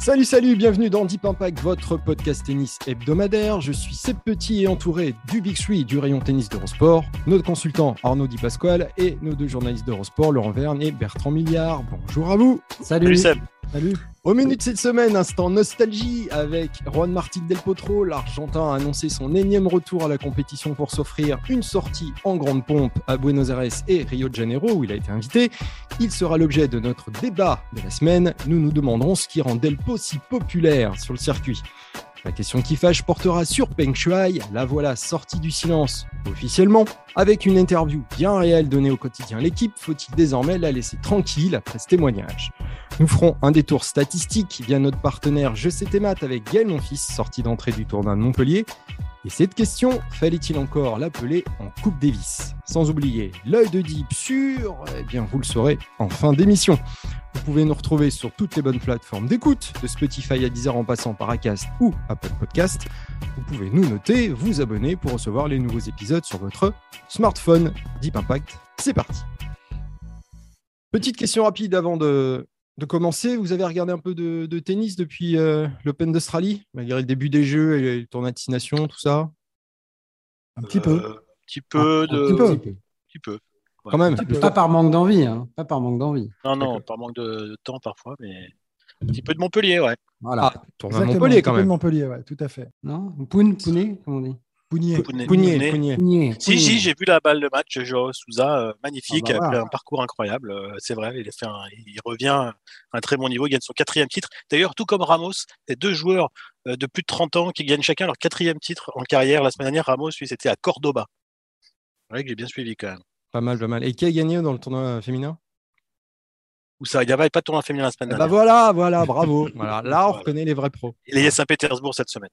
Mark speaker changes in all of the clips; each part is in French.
Speaker 1: Salut, salut, bienvenue dans Deep Impact, votre podcast tennis hebdomadaire. Je suis Seb Petit et entouré du Big Three du rayon tennis d'Eurosport, notre consultant Arnaud Di Pasquale et nos deux journalistes d'Eurosport, Laurent Verne et Bertrand Milliard. Bonjour à vous.
Speaker 2: Salut.
Speaker 3: Seb.
Speaker 1: Salut. Au menu de cette semaine, instant nostalgie avec Juan Martín Del Potro. L'Argentin a annoncé son énième retour à la compétition pour s'offrir une sortie en grande pompe à Buenos Aires et Rio de Janeiro où il a été invité. Il sera l'objet de notre débat de la semaine. Nous nous demanderons ce qui rend Delpo si populaire sur le circuit. La question qui fâche portera sur Peng Shuai. La voilà sortie du silence officiellement. Avec une interview bien réelle donnée au quotidien L'équipe, faut-il désormais la laisser tranquille après ce témoignage? Nous ferons un détour statistique via notre partenaire Je sais tes avec Gaël Monfils, sortie d'entrée du tournoi de Montpellier. Et cette question, fallait-il encore l'appeler en Coupe Davis? Sans oublier l'œil de Deep sur, eh bien vous le saurez en fin d'émission. Vous pouvez nous retrouver sur toutes les bonnes plateformes d'écoute, de Spotify à Deezer en passant par Acast ou Apple Podcast. Vous pouvez nous noter, vous abonner pour recevoir les nouveaux épisodes sur votre smartphone. Deep Impact, c'est parti. Petite question rapide avant de, de commencer. Vous avez regardé un peu de, de tennis depuis euh, l'Open d'Australie, malgré le début des Jeux et le tournoi de Six Nations, tout ça?
Speaker 2: Un petit peu.
Speaker 3: Euh, petit peu
Speaker 2: Un
Speaker 3: de.
Speaker 2: petit peu.
Speaker 3: petit peu. Ouais.
Speaker 1: Quand même.
Speaker 2: Pas par manque d'envie, hein. Pas par manque d'envie.
Speaker 3: Non, non, par manque de, de temps parfois, mais un petit peu de Montpellier, ouais.
Speaker 2: Voilà.
Speaker 1: Ah, tournoi Montpellier quand
Speaker 4: un petit peu de
Speaker 1: même.
Speaker 4: Montpellier, ouais, tout à fait.
Speaker 2: Non? Poun, Pounet, comme on dit?
Speaker 4: Pougnier.
Speaker 1: Pougnier.
Speaker 3: Si, si, j'ai vu la balle de match, Joao Souza, euh, magnifique,
Speaker 2: Ah bah
Speaker 3: a fait
Speaker 2: voilà.
Speaker 3: un parcours incroyable, euh, c'est vrai, il, a fait un- il revient à un très bon niveau, il gagne son quatrième titre. D'ailleurs, tout comme Ramos, c'est deux joueurs euh, de plus de 30 ans qui gagnent chacun leur quatrième titre en carrière. La semaine dernière, Ramos, lui, c'était à Cordoba. C'est vrai que j'ai bien suivi quand même.
Speaker 1: Pas mal, pas mal. Et qui a gagné dans le tournoi féminin?
Speaker 3: Où ça, il n'y avait pas de tournoi féminin la semaine
Speaker 1: Eh ben
Speaker 3: dernière.
Speaker 1: voilà, voilà, bravo. Voilà, là, on
Speaker 3: Voilà.
Speaker 1: reconnaît les vrais pros.
Speaker 3: Il est à Saint-Pétersbourg cette semaine.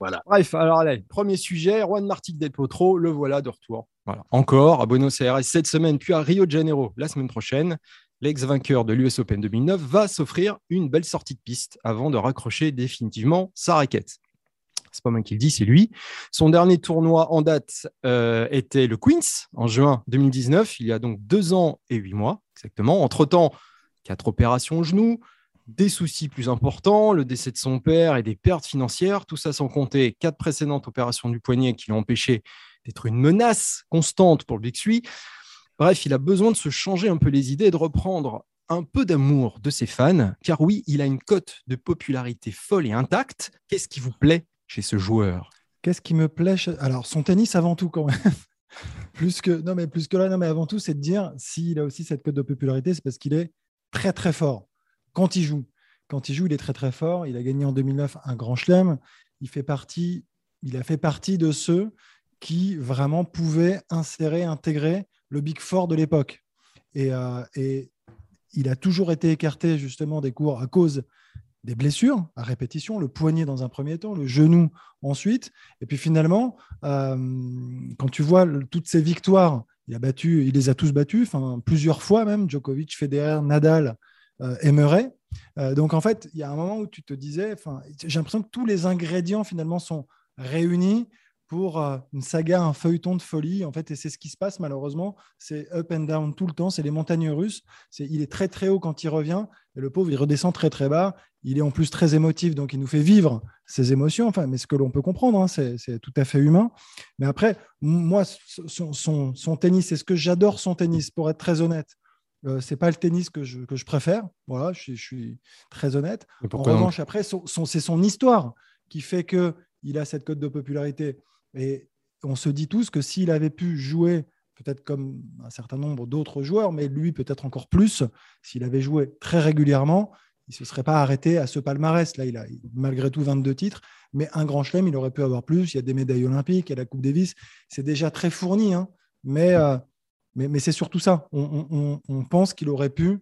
Speaker 3: Voilà.
Speaker 1: Bref, alors allez, premier sujet, Juan Martín Del Potro, le voilà de retour. Voilà. Encore à Buenos Aires cette semaine, puis à Rio de Janeiro la semaine prochaine. L'ex-vainqueur de l'US Open 2009 va s'offrir une belle sortie de piste avant de raccrocher définitivement sa raquette. C'est pas moi qui le dis, c'est lui. Son dernier tournoi en date euh, était le Queens en juin 2019, il y a donc deux ans et huit mois exactement. Entre-temps, quatre opérations au genou, des soucis plus importants, le décès de son père et des pertes financières, tout ça sans compter quatre précédentes opérations du poignet qui l'ont empêché d'être une menace constante pour le Big Three. Bref, il a besoin de se changer un peu les idées et de reprendre un peu d'amour de ses fans, car oui, il a une cote de popularité folle et intacte. Qu'est-ce qui vous plaît chez ce joueur?
Speaker 4: Qu'est-ce qui me plaît Alors, son tennis avant tout, quand même. plus que non, mais plus que là, non, mais avant tout, c'est de dire s'il a aussi cette cote de popularité, c'est parce qu'il est très très fort quand il joue. Quand il joue, il est très très fort. Il a gagné en 2009 un Grand Chelem. Il il a fait partie de ceux qui vraiment pouvaient insérer, intégrer le Big Four de l'époque. Et, euh, et il a toujours été écarté justement des cours à cause des blessures à répétition, le poignet dans un premier temps, le genou ensuite. Et puis finalement, euh, quand tu vois toutes ces victoires, il a battu, il les a tous battus, plusieurs fois même, Djokovic, Federer, Nadal euh, Murray. Euh, donc en fait, il y a un moment où tu te disais, j'ai l'impression que tous les ingrédients finalement sont réunis pour euh, une saga, un feuilleton de folie. En fait, et c'est ce qui se passe malheureusement. C'est up and down tout le temps. C'est les montagnes russes. Il est très très haut quand il revient et le pauvre il redescend très très bas. Il est en plus très émotif, donc il nous fait vivre ses émotions. Enfin, mais ce que l'on peut comprendre, hein, c'est, tout à fait humain. Mais après, moi, son, son- son tennis, c'est ce que j'adore son tennis. Pour être très honnête, euh, c'est pas le tennis que je, que je préfère. Voilà, je suis, je suis très honnête. En revanche, après, son- son- c'est son histoire qui fait que il a cette cote de popularité. Et on se dit tous que s'il avait pu jouer, peut-être comme un certain nombre d'autres joueurs, mais lui peut-être encore plus, s'il avait joué très régulièrement, il ne se serait pas arrêté à ce palmarès. Là, il a malgré tout 22 titres, mais un grand chelem, il aurait pu avoir plus. Il y a des médailles olympiques, il y a la Coupe Davis. C'est déjà très fourni, hein. mais, euh, mais, mais c'est surtout ça. On, pense qu'il aurait pu,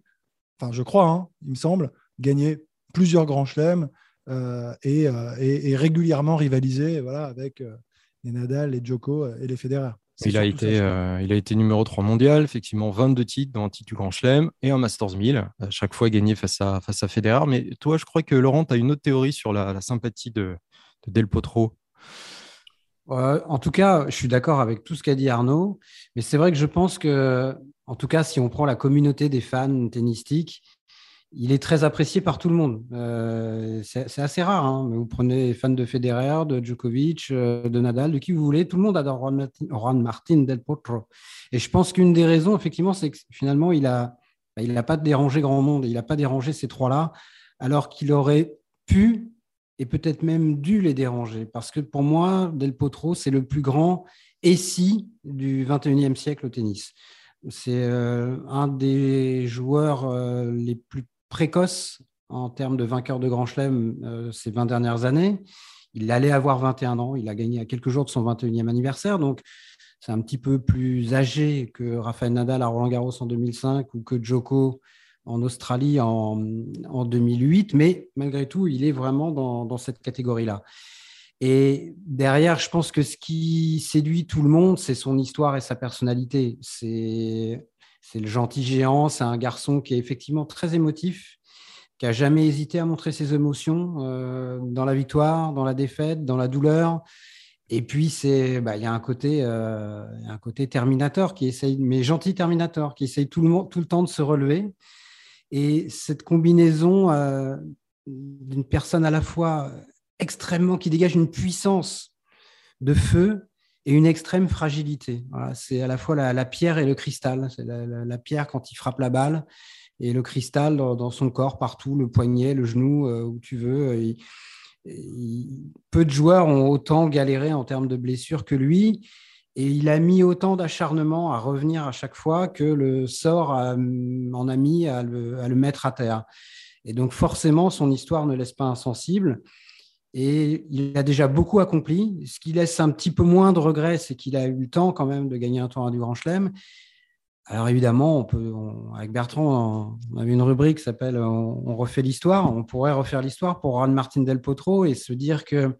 Speaker 4: enfin, je crois, hein, il me semble, gagner plusieurs grands chelems euh, et, et, régulièrement rivaliser voilà, avec les Nadal, les Djoko et les Federer.
Speaker 1: Il a, été, euh, il a été numéro 3 mondial, effectivement 22 titres dans un titre du Grand Chelem et un Masters 1000, à chaque fois gagné face à, face à Federer. Mais toi, je crois que Laurent, tu as une autre théorie sur la, sympathie de, Del Potro.
Speaker 2: En tout cas, je suis d'accord avec tout ce qu'a dit Arnaud, mais c'est vrai que je pense que, en tout cas, si on prend la communauté des fans tennistiques, il est très apprécié par tout le monde. Euh, c'est assez rare. Hein, vous prenez les fans de Federer, de Djokovic, euh, de Nadal, de qui vous voulez. Tout le monde adore Juan Martin, Del Potro. Et je pense qu'une des raisons, effectivement, c'est que finalement, il n'a bah, il pas dérangé grand monde. Il n'a pas dérangé ces trois-là, alors qu'il aurait pu et peut-être même dû les déranger. Parce que pour moi, Del Potro, c'est le plus grand si du 21e siècle au tennis. C'est euh, un des joueurs les plus précoce en termes de vainqueur de Grand Chelem euh, ces 20 dernières années. Il allait avoir 21 ans, il a gagné à quelques jours de son 21e anniversaire, donc c'est un petit peu plus âgé que Rafael Nadal à Roland Garros en 2005 ou que Joko en Australie en, 2008, mais malgré tout, il est vraiment dans, cette catégorie-là. Et derrière, je pense que ce qui séduit tout le monde, c'est son histoire et sa personnalité. C'est le gentil géant, c'est un garçon qui est effectivement très émotif, qui a jamais hésité à montrer ses émotions euh, dans la victoire, dans la défaite, dans la douleur. Et puis bah, il y a un côté, euh, Terminator qui essaye, mais gentil Terminator, qui essaye tout le temps de se relever. Et cette combinaison euh, d'une personne à la fois extrêmement qui dégage une puissance de feu et une extrême fragilité. c'est à la fois la, pierre et le cristal. C'est la, pierre quand il frappe la balle et le cristal dans, son corps partout, le poignet, le genou, euh, où tu veux. peu de joueurs ont autant galéré en termes de blessures que lui. Et il a mis autant d'acharnement à revenir à chaque fois que le sort en a mis à le, mettre à terre. Et donc forcément, son histoire ne laisse pas insensible. Et il a déjà beaucoup accompli. Ce qui laisse un petit peu moins de regrets, c'est qu'il a eu le temps quand même de gagner un tournoi du Grand Chelem. Alors évidemment, on avec Bertrand, on avait une rubrique qui s'appelle on, refait l'histoire. On pourrait refaire l'histoire pour Juan Martin Del Potro et se dire que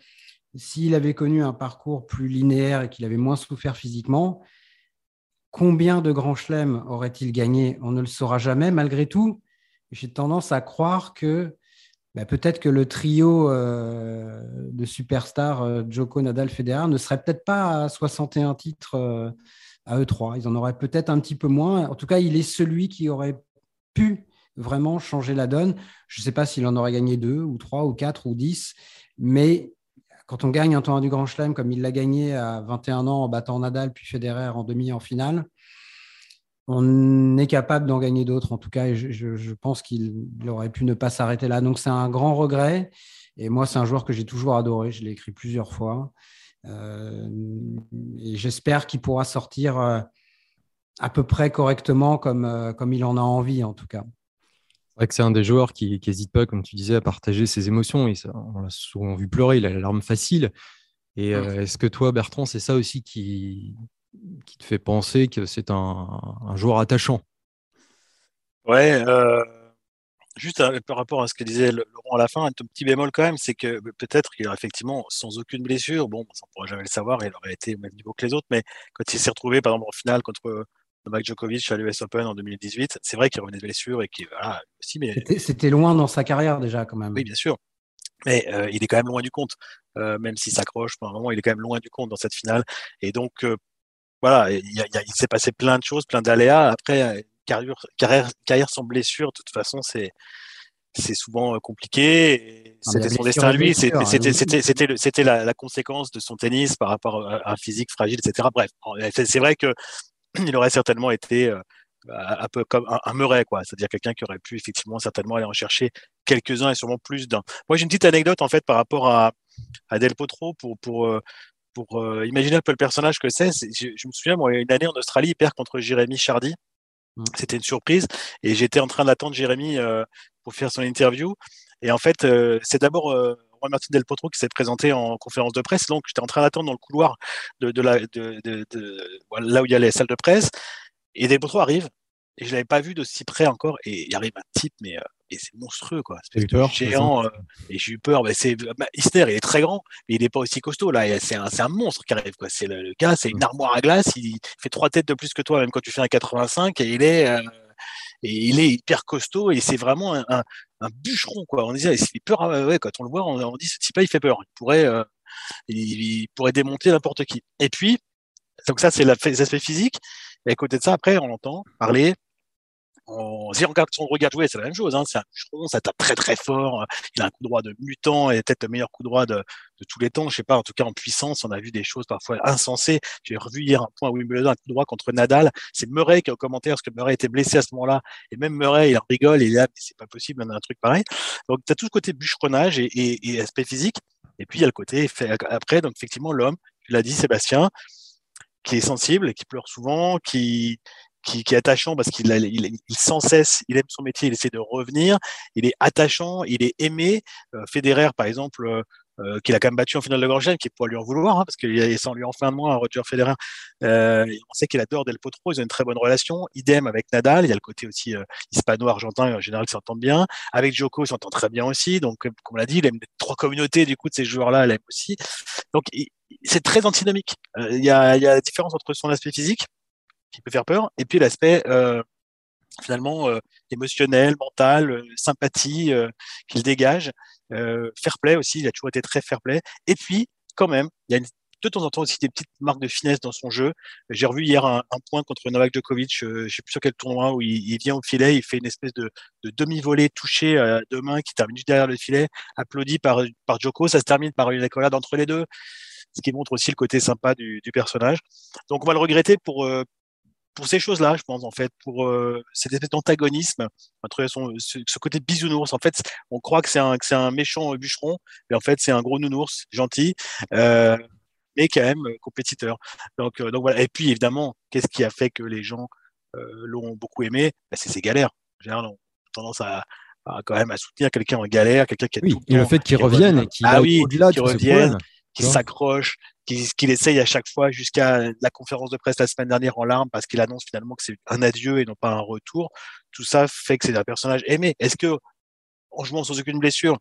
Speaker 2: s'il avait connu un parcours plus linéaire et qu'il avait moins souffert physiquement, combien de grands chelems aurait-il gagné? On ne le saura jamais. Malgré tout, j'ai tendance à croire que bah, peut-être que le trio euh, de superstars euh, Joko, Nadal, Federer ne serait peut-être pas à 61 titres euh, à eux trois. Ils en auraient peut-être un petit peu moins. En tout cas, il est celui qui aurait pu vraiment changer la donne. Je ne sais pas s'il en aurait gagné deux ou trois ou quatre ou dix, mais quand on gagne un tournoi du Grand Chelem comme il l'a gagné à 21 ans en battant Nadal puis Federer en demi en finale, on est capable d'en gagner d'autres. En tout cas, je, pense qu'il aurait pu ne pas s'arrêter là. Donc, c'est un grand regret. Et moi, c'est un joueur que j'ai toujours adoré. Je l'ai écrit plusieurs fois. Euh, et j'espère qu'il pourra sortir euh, à peu près correctement euh, comme il en a envie, en tout cas.
Speaker 1: Vrai que c'est un des joueurs qui n'hésite pas, comme tu disais, à partager ses émotions. Et on l'a souvent vu pleurer, il a l'arme facile. Et est-ce que toi, Bertrand, c'est ça aussi qui, qui te fait penser que c'est un, joueur attachant?
Speaker 3: Ouais, euh, juste euh, par rapport à ce que disait Laurent à la fin, un petit bémol quand même, c'est que peut-être qu'il a effectivement sans aucune blessure, bon, ça on pourra jamais le savoir, il aurait été au même niveau que les autres, mais quand il s'est retrouvé par exemple en finale contre Novak Djokovic à l'US Open en 2018, c'est vrai qu'il revenait de blessure et qu'il voilà, aussi, mais
Speaker 2: c'était loin dans sa carrière déjà quand même.
Speaker 3: Oui, bien sûr. Mais euh, il est quand même loin du compte, même s'il s'accroche pour un moment, il est quand même loin du compte dans cette finale. Et donc, voilà, il, il s'est passé plein de choses, plein d'aléas. Après, euh, carrière, carrière, carrière sans blessure, de toute façon, c'est c'est souvent euh, compliqué. C'était son destin à lui. C'était c'était c'était la, la, conséquence de son tennis par rapport à un physique fragile, etc. Bref, c'est vrai que il aurait certainement été euh, un peu comme un, un Murray, quoi. C'est-à-dire quelqu'un qui aurait pu effectivement certainement aller en chercher quelques-uns et sûrement plus d'un. Moi, j'ai une petite anecdote en fait par rapport à, à Del Potro pour pour pour euh, imaginer un peu le personnage que c'est, je, me souviens, moi, une année en Australie, il perd contre Jérémy Chardy.
Speaker 2: Mm.
Speaker 3: C'était une surprise. Et j'étais en train d'attendre Jérémy euh, pour faire son interview. Et en fait, euh, c'est d'abord euh, Juan Martin Del Potro qui s'est présenté en conférence de presse. Donc, j'étais en train d'attendre dans le couloir de, de la, de, de- de- voilà, là où il y a les salles de presse. Et Del Potro arrive. Et je l'avais pas vu de si près encore. Et il arrive un type, mais euh, et c'est monstrueux, quoi.
Speaker 1: Peur,
Speaker 3: géant. euh, et j'ai eu peur. Mais c'est, bah, Isner, il est très grand, mais il n'est pas aussi costaud. Là, c'est un, c'est un monstre qui arrive, quoi. C'est le, le gars, c'est une armoire à glace. Il fait trois têtes de plus que toi, même quand tu fais un 85. Et il est, euh, et il est hyper costaud. Et c'est vraiment un, un, un bûcheron, quoi. On disait, il fait peur. ouais, quand on le voit, on, dit, ce type-là, il fait peur. Il pourrait, euh, il, pourrait démonter n'importe qui. Et puis, donc ça, c'est la- les aspects physiques. Et à côté de ça, après, on l'entend parler. On, si on regarde jouer, c'est la même chose. Hein. C'est un bûcheron, ça tape très très fort. Il a un coup droit de mutant et peut-être le meilleur coup droit de, de tous les temps. Je sais pas, en tout cas en puissance, on a vu des choses parfois insensées. J'ai revu hier un point à Wimbledon, un coup droit contre Nadal. C'est Murray qui est au commentaire parce que Murray était blessé à ce moment-là. Et même Murray, il rigole, il est là, c'est pas possible, on a un truc pareil. Donc tu as tout ce côté bûcheronnage et, et, et aspect physique. Et puis il y a le côté après, donc effectivement, l'homme, tu l'as dit, Sébastien, qui est sensible, qui pleure souvent, qui, qui, qui est attachant parce qu'il il, il sans cesse, il aime son métier, il essaie de revenir, il est attachant, il est aimé. Euh, Federer, par exemple, euh, euh, qu'il a quand même battu en finale de Grand qui pourrait lui en vouloir, hein, parce qu'il est sans lui en fin de mois, Roger Federer. Euh, on sait qu'il adore Del Potro, ils ont une très bonne relation. Idem avec Nadal, il y a le côté aussi euh, hispano-argentin, en général, ils s'entendent bien. Avec Djoko, ils s'entendent très bien aussi. Donc, comme on l'a dit, il aime les trois communautés, du coup, de ces joueurs-là, il aime aussi. Donc, c'est très antinomique. Euh, Il y, a, il y a la différence entre son aspect physique, qui peut faire peur, et puis l'aspect euh, finalement euh, émotionnel, mental, euh, sympathie euh, qu'il dégage, euh, fair play aussi, il a toujours été très fair play. Et puis, quand même, il y a une- de temps en temps aussi des petites marques de finesse dans son jeu. J'ai revu hier un, un point contre Novak Djokovic, euh, je sais plus sur quel tournoi, où il, il vient au filet, il fait une espèce de, de demi-volée touché à deux mains qui termine juste derrière le filet, applaudi par, par Djoko, ça se termine par une accolade entre les deux, ce qui montre aussi le côté sympa du, du personnage. Donc on va le regretter pour, pour ces choses-là, je pense, en fait, pour euh, cette espèce d'antagonisme, entre son, ce, ce côté bisounours. En fait, on croit que c'est un, un méchant bûcheron, mais en fait, c'est un gros nounours, gentil, euh, mais quand même euh, compétiteur. Donc, euh, donc voilà. Et puis, évidemment, qu'est-ce qui a fait que les gens euh, l'ont beaucoup aimé? Ben, C'est ses galères. En général, on a tendance à, à quand même à soutenir quelqu'un en galère, quelqu'un qui a
Speaker 1: Oui,
Speaker 3: tout
Speaker 1: et le fait qu'il
Speaker 3: qui
Speaker 1: revienne
Speaker 3: revient.
Speaker 1: et qu'il
Speaker 3: Ah oui,
Speaker 1: au-delà de.
Speaker 3: Qu'il essaye à chaque fois jusqu'à la conférence de presse la semaine dernière en larmes parce qu'il annonce finalement que c'est un adieu et non pas un retour. Tout ça fait que c'est un personnage aimé. Est-ce que, en jouant sans aucune blessure,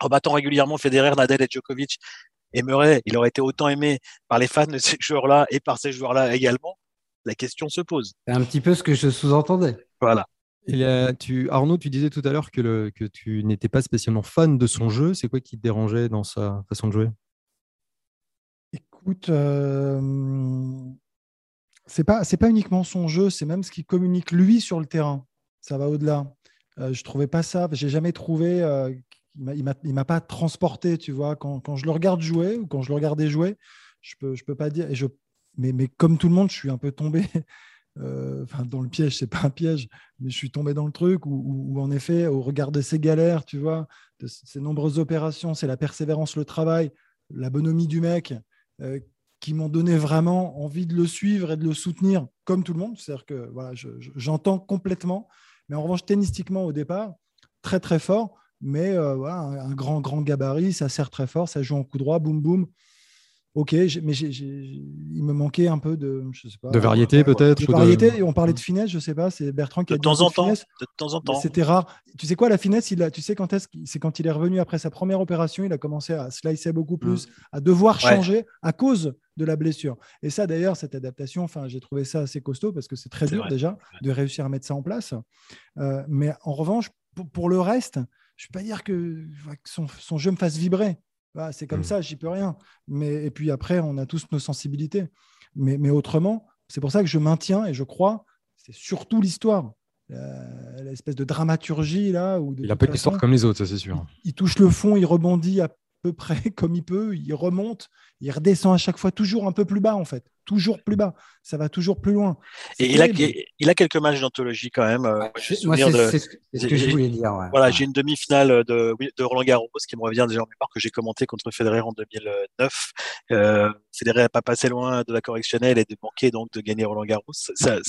Speaker 3: en battant régulièrement Federer, Nadal et Djokovic et Murray, il aurait été autant aimé par les fans de ces joueurs-là et par ces joueurs-là également? La question se pose.
Speaker 2: C'est un petit peu ce que je sous-entendais.
Speaker 3: Voilà.
Speaker 1: Tu, Arnaud, tu disais tout à l'heure que, que tu n'étais pas spécialement fan de son jeu. C'est quoi qui te dérangeait dans sa façon de jouer?
Speaker 4: Écoute, euh, c'est pas uniquement son jeu, c'est même ce qu'il communique lui sur le terrain. Ça va au-delà. Euh, je trouvais pas ça. J'ai jamais trouvé. euh, il m'a- pas transporté, tu vois. Quand, je le regarde jouer ou quand je le regardais jouer, je peux je peux pas dire. Mais comme tout le monde, je suis un peu tombé. euh, enfin, dans le piège, c'est pas un piège, mais je suis tombé dans le truc où, en effet, au regard de ces galères, tu vois, de ces nombreuses opérations, c'est la persévérance, le travail, la bonhomie du mec, euh, qui m'ont donné vraiment envie de le suivre et de le soutenir comme tout le monde. C'est-à-dire que voilà, je- je- j'entends complètement. Mais en revanche, tennistiquement au départ, très très fort. Mais euh, voilà, un, un grand grand gabarit, ça sert très fort, ça joue en coup droit, boum boum. Ok, mais il me manquait un peu de, je sais pas,
Speaker 1: De variété, peut-être,
Speaker 4: De
Speaker 1: ou de-
Speaker 4: variété. Et on parlait de finesse, je sais pas. C'est Bertrand qui
Speaker 3: De
Speaker 4: a dit
Speaker 3: temps
Speaker 4: peu
Speaker 3: en
Speaker 4: de
Speaker 3: temps.
Speaker 4: finesse.
Speaker 3: De temps en temps.
Speaker 4: C'était rare. Tu sais quoi, la finesse, il a, tu sais quand est-ce c'est quand il est revenu après sa première opération, il a commencé à slicer beaucoup plus, à devoir
Speaker 3: Ouais.
Speaker 4: changer à cause de la blessure. Et ça, d'ailleurs, cette adaptation, enfin, j'ai trouvé ça assez costaud parce que c'est très dur
Speaker 3: vrai.
Speaker 4: déjà de réussir à mettre ça en place. Euh, mais en revanche, pour, pour le reste, je ne peux pas dire que, que son, son jeu me fasse vibrer. Voilà, c'est comme
Speaker 1: Mm.
Speaker 4: ça, j'y peux rien. Mais, et puis après, on a tous nos sensibilités. Mais, mais autrement, c'est pour ça que je maintiens et je crois, c'est surtout l'histoire. Euh, L'espèce de dramaturgie là. Où de
Speaker 1: Il n'a pas une histoire comme les autres, ça c'est sûr.
Speaker 4: il touche le fond, il rebondit à peu près comme il peut, il remonte, il redescend à chaque fois toujours un peu plus bas en fait. toujours plus bas, ça va toujours plus loin.
Speaker 3: Et il a, il a, quelques matchs d'anthologie quand même.
Speaker 2: Euh, moi, c'est ce que je voulais dire.
Speaker 3: Voilà, j'ai une demi-finale de, de, Roland Garros qui me revient déjà en mémoire que j'ai commenté contre Federer en 2009. Euh, Federer n'a pas passé loin de la correctionnelle et de manquer donc de gagner Roland Garros.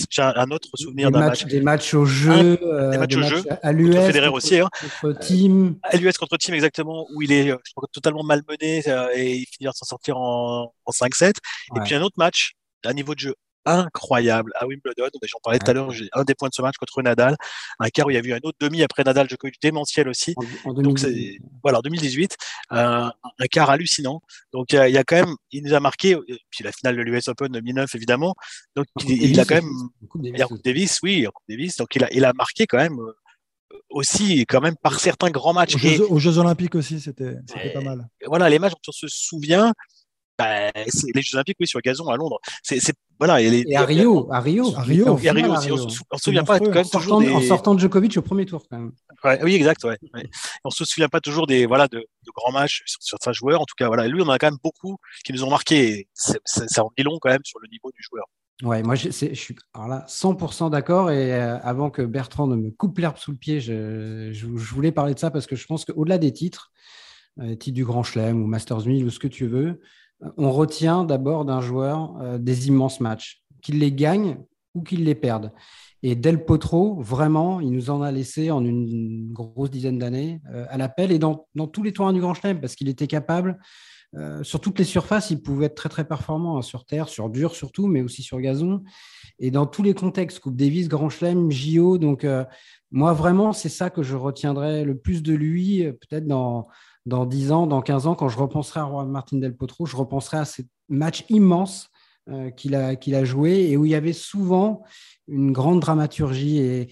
Speaker 3: J'ai un autre souvenir d'un match.
Speaker 2: Des matchs au jeu,
Speaker 3: euh, des matchs au jeu
Speaker 2: à l'US.
Speaker 3: Federer aussi. Hein.
Speaker 2: Contre Team.
Speaker 3: À l'US contre Team, exactement, où il est je crois, totalement malmené et il finit par s'en sortir en, en 5-7. Et puis un autre match un niveau de jeu incroyable à Wimbledon. J'en parlais tout à l'heure, j'ai un des points de ce match contre Nadal, un quart où il y a eu un autre demi après Nadal, je Djokovic démentiel aussi. En, Donc c'est voilà, 2018, un quart hallucinant. Donc il y, a, quand même, il nous a marqué, puis la finale de l'US Open 2009 évidemment. Donc il, a quand même, il a Coupe Davis, oui, Coupe Davis. Donc il a, il a marqué quand même euh, aussi quand même par certains grands matchs.
Speaker 4: Aux Jeux, Olympiques aussi, c'était pas mal.
Speaker 3: Voilà, les matchs dont on se souvient, bah, les Jeux Olympiques, oui, sur gazon à Londres. C'est, voilà,
Speaker 2: et, à Rio, à Rio,
Speaker 4: à Rio,
Speaker 3: aussi. On, se souvient pas quand même
Speaker 2: en sortant,
Speaker 3: des...
Speaker 2: en sortant de Djokovic au premier tour, quand même.
Speaker 3: oui, exact. Ouais, On se souvient pas toujours des voilà de, de grands matchs sur, certains joueurs. En tout cas, voilà, lui, on en a quand même beaucoup qui nous ont marqué. Ça en dit long quand même sur le niveau du joueur.
Speaker 2: Ouais, moi je, je suis alors là 100% d'accord et euh, avant que Bertrand ne me coupe l'herbe sous le pied, je, je, voulais parler de ça parce que je pense qu'au-delà des titres, euh, titres du Grand Chelem ou Masters 1000 ou ce que tu veux, on retient d'abord d'un joueur euh, des immenses matchs, qu'il les gagne ou qu'il les perde. Et Del Potro, vraiment, il nous en a laissé en une grosse dizaine d'années euh, à l'appel et dans, tous les tournois du Grand Chelem, parce qu'il était capable, euh, sur toutes les surfaces, il pouvait être très très performant, hein, sur terre, sur dur surtout, mais aussi sur gazon. Et dans tous les contextes, Coupe Davis, Grand Chelem, JO. Donc, moi, vraiment, c'est ça que je retiendrai le plus de lui, peut-être dans, dans 10 ans, dans 15 ans, quand je repenserai à Martin Del Potro, je repenserai à ces matchs immenses euh, qu'il a, qu'il a joué et où il y avait souvent une grande dramaturgie. Et,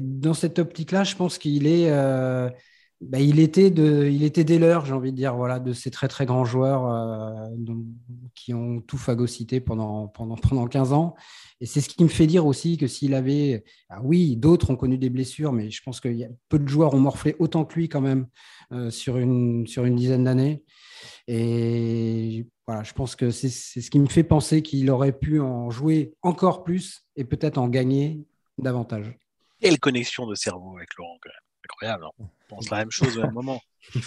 Speaker 2: dans cette optique-là, je pense qu'il est, euh, bah, il était de, il était des leurs, j'ai envie de dire, voilà, de ces très très grands joueurs euh, qui ont tout phagocyté pendant, pendant, pendant 15 ans. Et c'est ce qui me fait dire aussi que s'il avait, ah oui, d'autres ont connu des blessures, mais je pense que peu de joueurs ont morflé autant que lui quand même euh, sur, une, sur une dizaine d'années. Et voilà, je pense que c'est ce qui me fait penser qu'il aurait pu en jouer encore plus et peut-être en gagner davantage.
Speaker 3: Quelle connexion de cerveau avec Laurent, incroyable. Hein. Pense la même chose au même moment.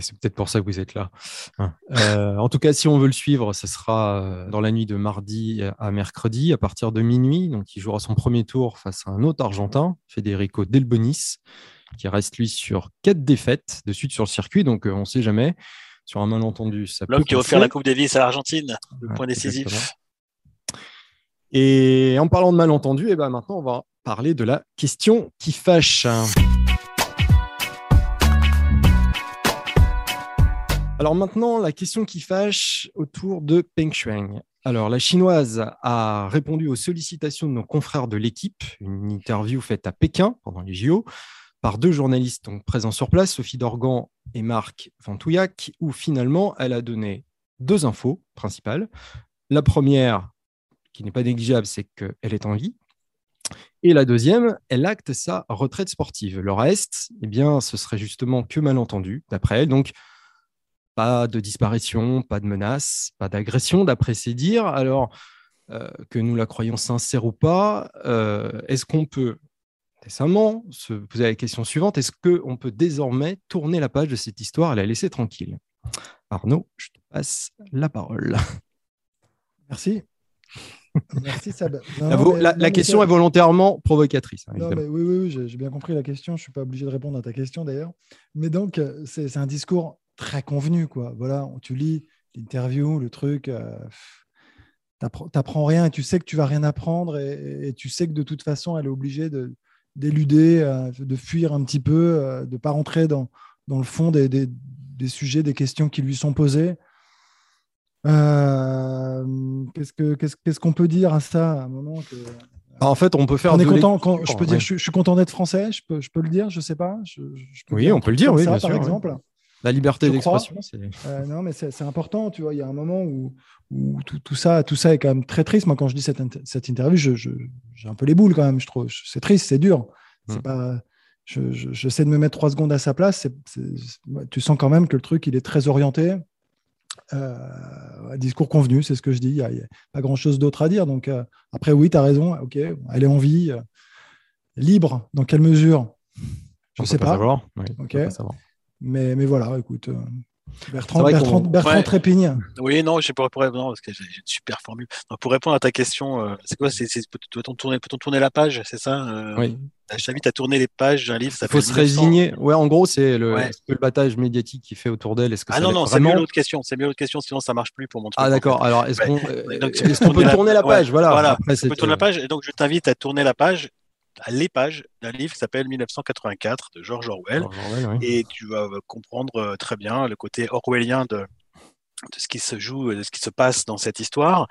Speaker 1: C'est peut-être pour ça que vous êtes là. Hein. Euh, en tout cas, si on veut le suivre, ce sera euh, dans la nuit de mardi à mercredi, à partir de minuit. Donc, il jouera son premier tour face à un autre Argentin, Federico Delbonis qui reste lui sur quatre défaites de suite sur le circuit. Donc, euh, on ne sait jamais. Sur un malentendu, ça
Speaker 3: L'homme qui va faire la Coupe Davis à l'Argentine, le point décisif.
Speaker 1: Et en parlant de malentendu, et eh ben maintenant, on va parler de la question qui fâche. Alors maintenant, la question qui fâche autour de Peng Shuang. Alors, la chinoise a répondu aux sollicitations de nos confrères de l'équipe, une interview faite à Pékin pendant les JO, par deux journalistes donc, présents sur place, Sophie Dorgan et Marc Ventouillac, où finalement elle a donné deux infos principales. La première, qui n'est pas négligeable, c'est qu'elle est en vie. Et la deuxième, elle acte sa retraite sportive. Le reste, eh bien, ce serait justement que malentendu, d'après elle. Donc, pas de disparition, pas de menace, pas d'agression, d'après ses dires. Alors, euh, que nous la croyons sincère ou pas, euh, est-ce qu'on peut récemment se poser la question suivante est-ce qu'on peut désormais tourner la page de cette histoire et la laisser tranquille? Arnaud, je te passe la parole.
Speaker 4: Merci. Merci Sab.
Speaker 1: la, question est volontairement provocatrice.
Speaker 4: Hein, oui, oui, j'ai bien compris la question. Je ne suis pas obligé de répondre à ta question d'ailleurs. Mais donc, euh, c'est un discours très convenu. Quoi. Voilà, tu lis l'interview, le truc. Euh, tu n'apprends rien et tu sais que tu vas rien apprendre et, tu sais que de toute façon, elle est obligée de, d'éluder, euh, de fuir un petit peu, euh, de ne pas rentrer dans, dans le fond des, des, sujets, des questions qui lui sont posées. Euh, qu'est-ce qu'on peut dire à ça à un moment
Speaker 1: En fait, on peut faire.
Speaker 4: On est content. je peux dire, je, suis content d'être français. Je peux, je peux le dire. Je sais pas.
Speaker 1: oui, on peut le dire. Oui,
Speaker 4: ça,
Speaker 1: bien
Speaker 4: par
Speaker 1: sûr,
Speaker 4: exemple.
Speaker 1: La liberté d'expression,
Speaker 4: euh, non, mais c'est important, tu vois. Il y a un moment où, tout, ça, tout ça est quand même très triste. Moi, quand je dis cette, cette interview, j'ai un peu les boules quand même. Je trouve, c'est triste, c'est dur. C'est mm. pas. Je, je, de me mettre trois secondes à sa place. tu sens quand même que le truc, il est très orienté. Euh, discours convenu, c'est ce que je dis. Il n'y a, pas grand-chose d'autre à dire. Donc, euh, après, oui, tu as raison. Ok, elle est en vie. Euh, libre, dans quelle mesure? Je ne sais pas. Mais, mais voilà, écoute. Bertrand, Bertrand, Trépigne.
Speaker 3: Oui, non, je pour, pour, non, parce que j'ai une super formule. pour répondre à ta question, c'est quoi Peut-on tourner, peut tourner la page C'est ça
Speaker 1: Oui.
Speaker 3: Je t'invite à tourner les pages d'un livre.
Speaker 1: Il faut se résigner. Ouais, en gros, c'est le, le, battage médiatique qui fait autour d'elle.
Speaker 3: ah non, non, c'est mieux l'autre question. C'est mieux l'autre question, sinon ça marche plus pour mon
Speaker 1: truc. Ah d'accord. Alors, est-ce qu'on est peut tourner la page? Voilà.
Speaker 3: voilà. on peut tourner la page. Et donc, je t'invite à tourner la page les pages d'un livre qui s'appelle 1984 de George Orwell. Et tu vas comprendre euh, très bien le côté orwellien de, de ce qui se joue, de ce qui se passe dans cette histoire.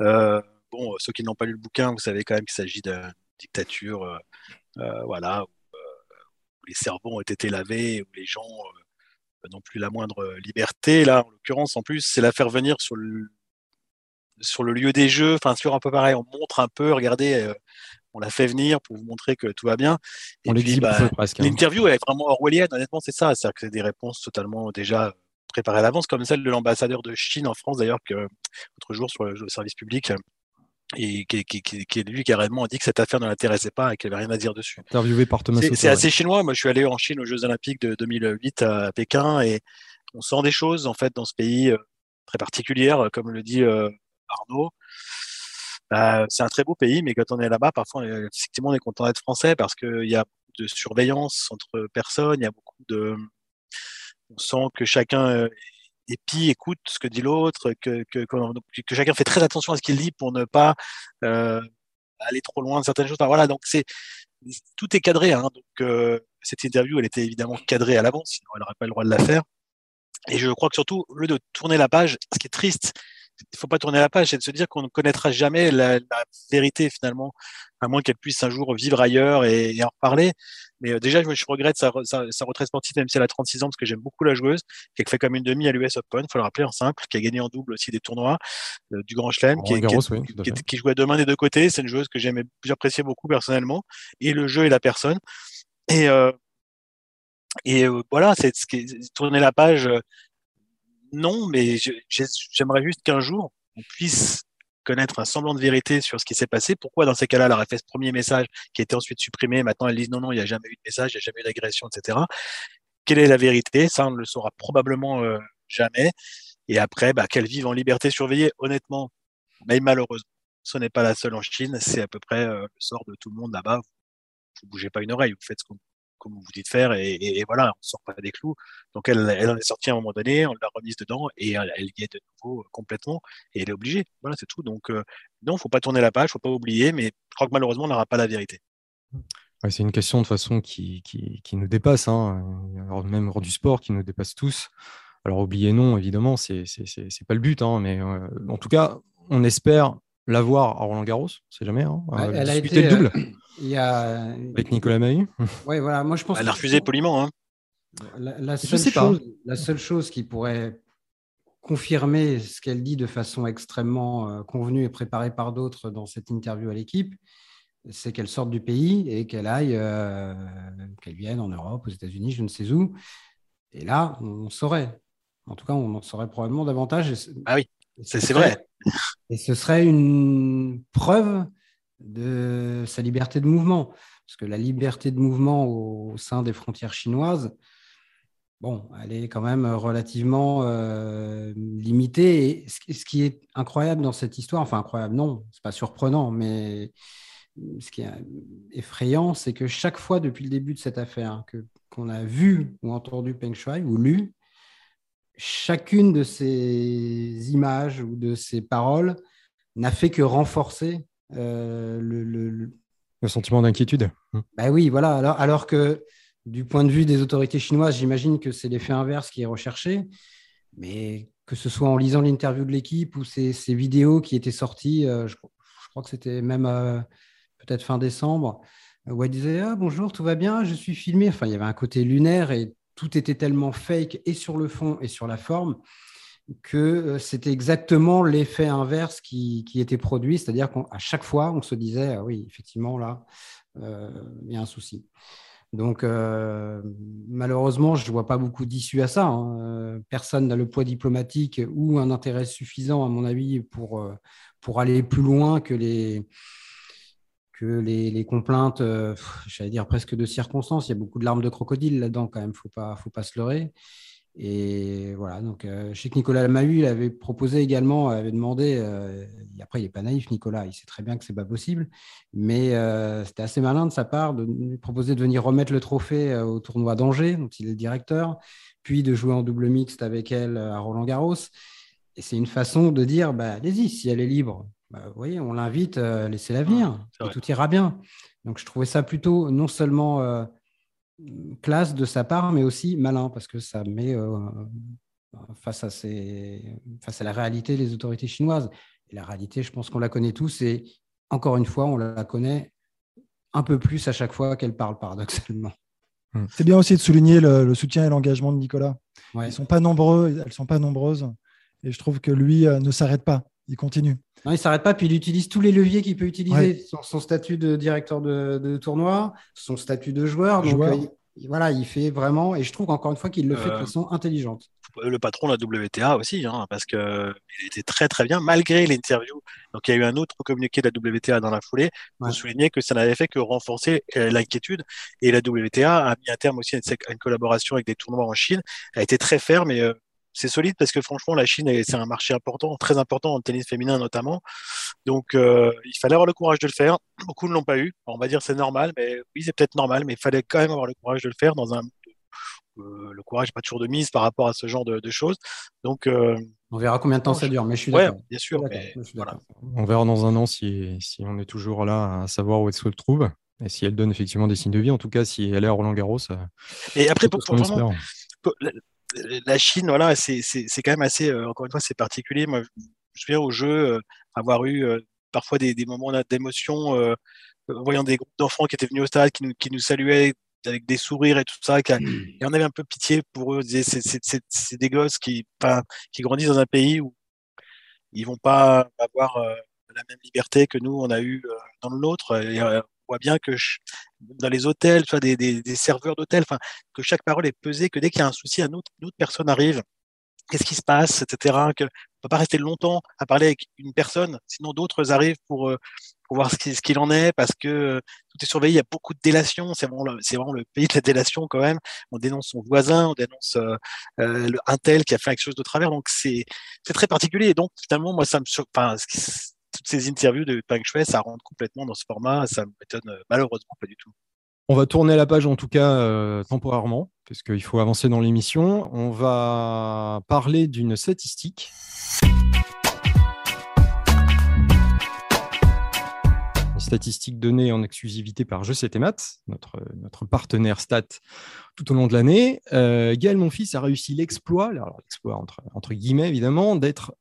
Speaker 3: Euh, bon, ceux qui n'ont pas lu le bouquin, vous savez quand même qu'il s'agit d'une dictature euh, euh, voilà, euh, où, les cerveaux ont été lavés, où les gens euh, n'ont plus la moindre liberté. Là, en l'occurrence, en plus, c'est la faire venir sur le, sur le lieu des jeux, enfin, sur un peu pareil, on montre un peu, regardez, on l'a fait venir pour vous montrer que tout va bien.
Speaker 1: Et on puis, bah, presque.
Speaker 3: Hein. L'interview est vraiment orwellienne, honnêtement, c'est ça. C'est-à-dire que c'est des réponses totalement déjà préparées à l'avance, comme celle de l'ambassadeur de Chine en France, d'ailleurs, que l'autre jour sur le service public, et qui, qui, qui, lui carrément a dit que cette affaire ne l'intéressait pas et qu'il avait rien à dire dessus.
Speaker 1: Interviewé par Thomas
Speaker 3: C'est assez chinois. Moi, je suis allé en Chine aux Jeux Olympiques de 2008 à Pékin et on sent des choses en fait dans ce pays euh, très particulières, comme le dit euh, Arnaud. Euh, c'est un très beau pays, mais quand on est là-bas, parfois, effectivement, on est content d'être français parce qu'il y a beaucoup de surveillance entre personnes, il y a beaucoup de, on sent que chacun et puis écoute ce que dit l'autre, que, que, que, chacun fait très attention à ce qu'il dit pour ne pas euh, aller trop loin de certaines choses. voilà, donc c'est tout est cadré. Hein, donc euh, cette interview, elle était évidemment cadrée à l'avance, sinon elle n'aurait pas le droit de la faire. Et je crois que surtout, au lieu de tourner la page, ce qui est triste, il faut pas tourner la page, c'est de se dire qu'on ne connaîtra jamais la, la vérité finalement, à moins qu'elle puisse un jour vivre ailleurs et, et en reparler. Mais euh, déjà, je, je regrette sa, sa, sa, retraite sportive, même si elle a 36 ans, parce que j'aime beaucoup la joueuse, qui a fait comme une demi à l'US Open, il faut le rappeler en simple, qui a gagné en double aussi des tournois euh, du Grand Chelem, qui, qui, qui, jouait à deux mains des deux côtés. C'est une joueuse que j'aimais, j'appréciais beaucoup personnellement, et le jeu et la personne. Et, euh, et euh, voilà, c'est ce qui tourner la page. Non, mais j'aimerais juste qu'un jour on puisse connaître un semblant de vérité sur ce qui s'est passé. Pourquoi dans ces cas-là, elle aurait fait ce premier message qui a été ensuite supprimé Maintenant, elle dit non, non, il n'y a jamais eu de message, il n'y a jamais eu d'agression, etc. Quelle est la vérité? Ça, on ne le saura probablement euh, jamais. Et après, bah, qu'elle vive en liberté surveillée, honnêtement, mais malheureusement, ce n'est pas la seule en Chine, c'est à peu près euh, le sort de tout le monde là-bas. Vous ne bougez pas une oreille, vous faites ce qu'on comme vous dites faire, et, et, voilà, on sort pas des clous. Donc elle, elle en est sortie à un moment donné, on l'a remise dedans, et elle, y est de nouveau euh, complètement, et elle est obligée. Voilà, c'est tout. Donc euh, non, faut pas tourner la page, faut pas oublier, mais je crois que malheureusement, on n'aura pas la vérité.
Speaker 1: c'est une question de façon qui, qui, qui nous dépasse, hein. Alors, même hors du sport, qui nous dépasse tous. Alors oublier non, évidemment, c'est pas le but, hein, mais euh, en tout cas, on espère l'avoir à Roland Garros, c'est jamais. Hein,
Speaker 2: elle, a été, le double. Il y a...
Speaker 1: Avec Nicolas Mahut
Speaker 2: Oui, voilà. Moi, je pense
Speaker 3: Elle a refusé poliment. Hein.
Speaker 2: La, seule chose, la, seule chose, qui pourrait confirmer ce qu'elle dit de façon extrêmement euh, convenue et préparée par d'autres dans cette interview à l'équipe, c'est qu'elle sorte du pays et qu'elle aille, euh, qu'elle vienne en Europe, aux États-Unis, je ne sais où. Et là, on saurait. En tout cas, on en saurait probablement davantage.
Speaker 3: Ah oui, c'est vrai.
Speaker 2: Et ce serait une preuve de sa liberté de mouvement. Parce que la liberté de mouvement au sein des frontières chinoises, bon, elle est quand même relativement euh, limitée. Et ce qui est incroyable dans cette histoire, enfin incroyable, non, c'est pas surprenant, mais ce qui est effrayant, c'est que chaque fois depuis le début de cette affaire que qu'on a vu ou entendu Peng Shuai ou lu, chacune de ces images ou de ces paroles n'a fait que renforcer euh, le,
Speaker 1: le, sentiment d'inquiétude.
Speaker 2: Bah oui, voilà. Alors, alors que du point de vue des autorités chinoises, j'imagine que c'est l'effet inverse qui est recherché. Mais que ce soit en lisant l'interview de l'équipe ou ces, ces, vidéos qui étaient sorties, euh, je, crois que c'était même euh, peut-être fin décembre, où elle disait ah, Bonjour, tout va bien, je suis filmé. Enfin, il y avait un côté lunaire et tout était tellement fake et sur le fond et sur la forme que euh, c'était exactement l'effet inverse qui, était produit, c'est-à-dire qu'à chaque fois, on se disait, ah oui, effectivement, là, euh, il y a un souci. Donc, euh, malheureusement, je ne vois pas beaucoup d'issues à ça. Hein. Personne n'a le poids diplomatique ou un intérêt suffisant, à mon avis, pour, pour aller plus loin que les, que les, les complaintes, j'allais dire presque de circonstances. Il y a beaucoup de larmes de crocodile là-dedans, quand même, il ne faut pas, faut pas se leurrer. Et voilà, donc euh, je sais que Nicolas Mahut avait proposé également, avait demandé, euh, après il n'est pas naïf Nicolas, il sait très bien que ce n'est pas possible, mais euh, c'était assez malin de sa part de lui proposer de venir remettre le trophée au tournoi d'Angers, dont il est le directeur, puis de jouer en double mixte avec elle à Roland Garros. Et c'est une façon de dire, bah, allez-y, si elle est libre, bah, vous voyez, on l'invite, laissez-la venir, et tout ira bien. Donc je trouvais ça plutôt non seulement classe de sa part, mais aussi malin, parce que ça met euh, face, à face à la réalité des autorités chinoises. Et la réalité, je pense qu'on la connaît tous, et encore une fois, on la connaît un peu plus à chaque fois qu'elle parle, paradoxalement.
Speaker 4: Hmm. C'est bien aussi de souligner le, soutien et l'engagement de Nicolas. Ils sont pas nombreux, elles sont pas nombreuses, et je trouve que lui euh, ne s'arrête pas, il continue.
Speaker 2: Non, il ne s'arrête pas, puis il utilise tous les leviers qu'il peut utiliser. Son, statut de directeur de, tournoi, son statut de joueur. Donc, euh, voilà, il fait vraiment, et je trouve encore une fois qu'il le fait de euh, façon intelligente.
Speaker 3: Le patron de la WTA aussi, hein, parce qu'il était très très bien, malgré l'interview. Donc il y a eu un autre communiqué de la WTA dans la foulée pour souligner que ça n'avait fait que renforcer euh, l'inquiétude. Et la WTA a mis un terme aussi à une, collaboration avec des tournois en Chine. Elle a été très ferme et c'est solide parce que franchement, la Chine, c'est un marché important, très important en tennis féminin notamment. Donc, euh, il fallait avoir le courage de le faire. Beaucoup ne l'ont pas eu. On va dire c'est normal, mais oui, c'est peut-être normal, mais il fallait quand même avoir le courage de le faire dans un. Euh, le courage n'est pas toujours de mise par rapport à ce genre de, choses. Donc, euh,
Speaker 2: on verra combien de temps ça dure, mais je suis d'accord.
Speaker 3: bien sûr.
Speaker 1: On verra dans un an si, si, on est toujours là à savoir où est-ce se trouve et si elle donne effectivement des signes de vie. En tout cas, si elle est à Roland Garros.
Speaker 3: Et après, pour, pour vraiment, la Chine, voilà, c'est quand même assez, euh, encore une fois, c'est particulier. Moi, je me souviens au jeu euh, avoir eu euh, parfois des, moments d'émotion, voyant des groupes d'enfants qui étaient venus au stade, qui nous, qui nous saluaient avec des sourires et tout ça, et on avait un peu pitié pour eux. C'est des gosses qui, qui grandissent dans un pays où ils vont pas avoir la même liberté que nous on a eu dans le nôtre voit bien que dans les hôtels, soit des, serveurs d'hôtels, que chaque parole est pesée, que dès qu'il y a un souci, une autre, personne arrive. Qu'est-ce qui se passe, etc. Que on peut pas rester longtemps à parler avec une personne, sinon d'autres arrivent pour, euh, pour voir ce qu'il en est, parce que euh, tout est surveillé. Il y a beaucoup de délations. C'est vraiment, vraiment le pays de la délation quand même. On dénonce son voisin, on dénonce euh, euh un tel qui a fait quelque chose de travers. Donc c'est, très particulier. Et donc finalement, moi, ça me, enfin, ces interviews de Peng ça rentre complètement dans ce format. Ça m'étonne euh, malheureusement pas du tout.
Speaker 1: On va tourner la page en tout cas euh, temporairement, parce qu'il faut avancer dans l'émission. On va parler d'une statistique. Une statistique donnée en exclusivité par Je sais maths, notre, notre partenaire stat tout au long de l'année. Euh, Gaël Monfils a réussi l'exploit, l'exploit entre guillemets évidemment, d'être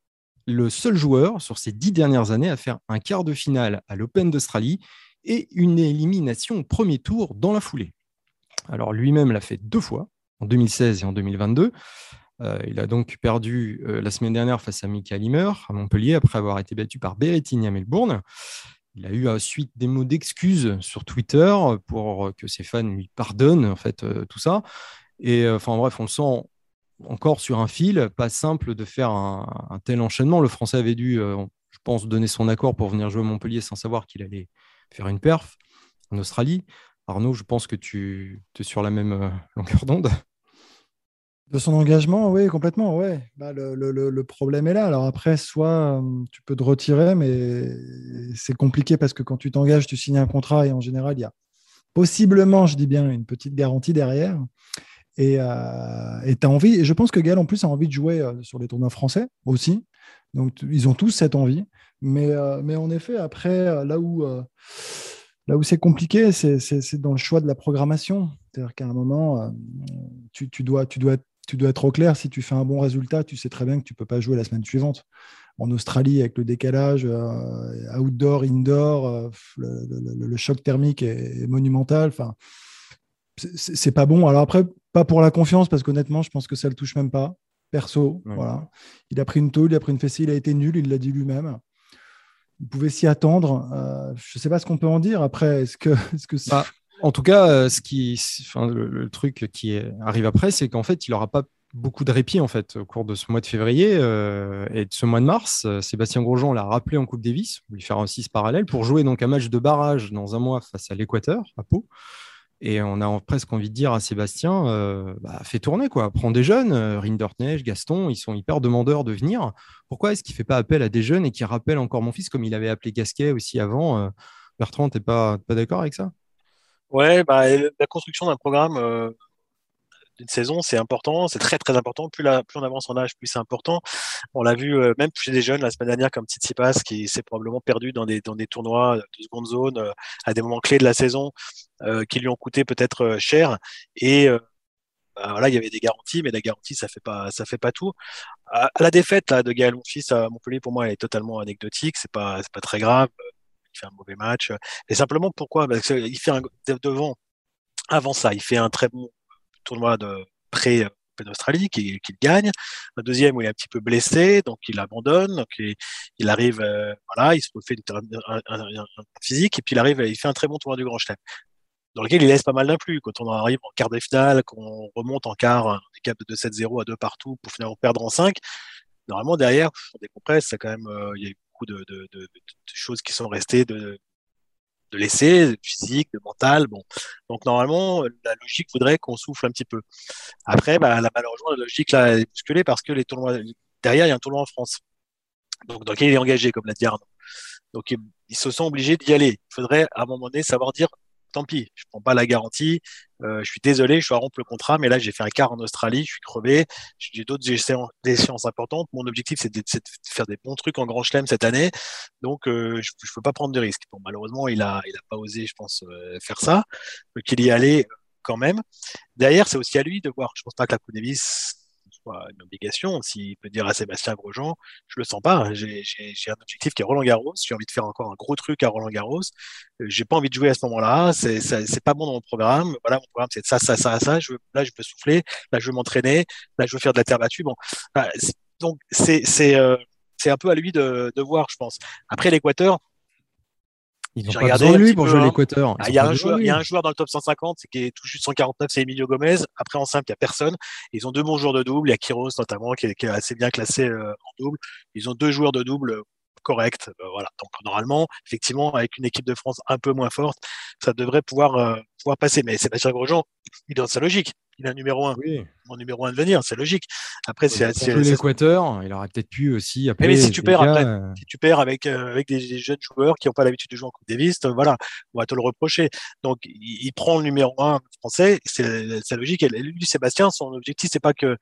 Speaker 1: le seul joueur sur ces dix dernières années à faire un quart de finale à l'Open d'Australie et une élimination au premier tour dans la foulée. Alors lui-même l'a fait deux fois, en 2016 et en 2022. Euh, il a donc perdu euh, la semaine dernière face à Mika Limer à Montpellier après avoir été battu par Berrettini à Melbourne. Il a eu ensuite des mots d'excuses sur Twitter pour que ses fans lui pardonnent en fait euh, tout ça. Et enfin bref, on le sent encore sur un fil, pas simple de faire un, tel enchaînement. Le Français avait dû, euh, je pense, donner son accord pour venir jouer à Montpellier sans savoir qu'il allait faire une perf en Australie. Arnaud, je pense que tu es sur la même euh, longueur d'onde.
Speaker 4: De son engagement, oui, complètement, ouais. Bah, le, problème est là. Alors après, soit euh, tu peux te retirer, mais c'est compliqué parce que quand tu t'engages, tu signes un contrat et en général, il y a possiblement, je dis bien, une petite garantie derrière. Et euh, tu as envie, et je pense que Gaël en plus a envie de jouer euh, sur les tournois français aussi. Donc ils ont tous cette envie. Mais, euh, mais en effet, après, euh, là où, là où c'est compliqué, c'est dans le choix de la programmation. C'est-à-dire qu'à un moment, tu, tu, dois, tu, dois, tu dois être au clair. Si tu fais un bon résultat, tu sais très bien que tu ne peux pas jouer la semaine suivante. En Australie, avec le décalage outdoor, indoor, le, le, choc thermique est, est monumental. Enfin, c'est pas bon. Alors après, pas pour la confiance, parce qu'honnêtement, je pense que ça le touche même pas. Perso, voilà. Il a pris une tôle, il a pris une fessée, il a été nul, il l'a dit lui-même. Il pouvait s'y attendre. Euh, je ne sais pas ce qu'on peut en dire. Après, est-ce que, est -ce que
Speaker 1: bah, En tout cas, ce qui, enfin, le, truc qui arrive après, c'est qu'en fait, il n'aura pas beaucoup de répit en fait au cours de ce mois de février et de ce mois de mars. Sébastien Grosjean l'a rappelé en Coupe Davis, lui faire aussi ce parallèle pour jouer donc un match de barrage dans un mois face à l'Équateur à Pau. Et on a presque envie de dire à Sébastien, euh, bah, fais tourner, quoi. Prends des jeunes, euh, Rinderknecht, Gaston, ils sont hyper demandeurs de venir. Pourquoi est-ce qu'il ne fait pas appel à des jeunes et qu'il rappelle encore mon fils, comme il avait appelé Gasquet aussi avant euh, Bertrand, tu n'es pas, d'accord avec ça?
Speaker 3: Ouais, bah, la construction d'un programme d'une saison, c'est important, c'est très très important. Plus, la, plus on avance en âge, plus c'est important. On l'a vu euh, même chez des jeunes la semaine dernière comme Tsitsipas qui s'est probablement perdu dans des, dans des tournois de seconde zone euh, à des moments clés de la saison euh, qui lui ont coûté peut-être cher. Et bah, voilà, il y avait des garanties, mais la garantie ça fait pas ça fait pas tout. À, la défaite là, de Gaël Monfils à Montpellier, pour moi, elle est totalement anecdotique. C'est pas c'est pas très grave. Il fait un mauvais match. Et simplement pourquoi? Parce qu'il fait un devant avant ça, il fait un très bon tournoi de pré Australie qu'il gagne. Un deuxième où il est un petit peu blessé, donc il abandonne, donc il, arrive, euh, voilà, il se refait un, physique et puis il arrive, il fait un très bon tournoi du Grand Chelem dans lequel il laisse pas mal d'influx. Quand on arrive en quart de finale, qu'on remonte en quart, un cap de 2-7-0 à 2 partout pour finalement perdre en 5, normalement derrière, on décompresse, quand même, euh, il y a eu beaucoup de, choses qui sont restées de, de de physique, de mental. Bon. Donc normalement, la logique voudrait qu'on souffle un petit peu. Après, bah, la, malheureusement, la logique là est bousculée parce que les tournois derrière, il y a un tournoi en France. Donc dans lequel il est engagé, comme l'a dit Arnaud. Donc ils se sont obligés d'y aller. Il faudrait à un moment donné savoir dire tant pis, je prends pas la garantie. Euh, je suis désolé, je à rompre le contrat, mais là j'ai fait un quart en Australie, je suis crevé, j'ai d'autres échéances importantes. Mon objectif c'est de, faire des bons trucs en Grand Chelem cette année, donc euh, je, ne peux pas prendre de risques. Bon, malheureusement, il a, il a pas osé, je pense, euh, faire ça, qu'il y allait quand même. Derrière, c'est aussi à lui de voir. Je pense pas que la Coupe Une obligation. S'il peut dire à Sébastien Grosjean, je le sens pas. J'ai un objectif qui est Roland Garros. J'ai envie de faire encore un gros truc à Roland Garros. Euh, j'ai pas envie de jouer à ce moment-là. C'est pas bon dans mon programme. Voilà, mon programme, c'est ça, ça, ça, ça. Je là, je peux souffler. Là, je veux m'entraîner. Là, je veux faire de la terre battue. Bon, donc c'est euh, c'est un peu à lui de, de voir, je pense. Après l'Équateur,
Speaker 1: ils ont pas besoin de lui pour jouer hein. l'Équateur.
Speaker 3: Ah, il y, a un joueur, il y a un joueur dans le top 150 qui est tout juste 149, c'est Emilio Gomez. Après, en simple, il n'y a personne. Ils ont deux bons joueurs de double. Il y a Kiros notamment qui est, assez bien classé euh, en double. Ils ont deux joueurs de double corrects. Euh, voilà. Donc, normalement, effectivement, avec une équipe de France un peu moins forte, ça devrait pouvoir, euh, pouvoir passer. Mais Sébastien Grosjean, il donne sa logique il a un numéro 1. Oui. Mon numéro 1 de venir, c'est logique. Après, c'est
Speaker 1: l'Équateur, il aurait peut-être pu aussi
Speaker 3: appeler. Mais si tu perds après, euh, si tu perds avec, euh, avec des, jeunes joueurs qui n'ont pas l'habitude de jouer en Coupe Davis, euh, voilà, on va te le reprocher. Donc, il, prend le numéro 1 français, c'est logique. Et lui, Sébastien, son objectif, c'est pas que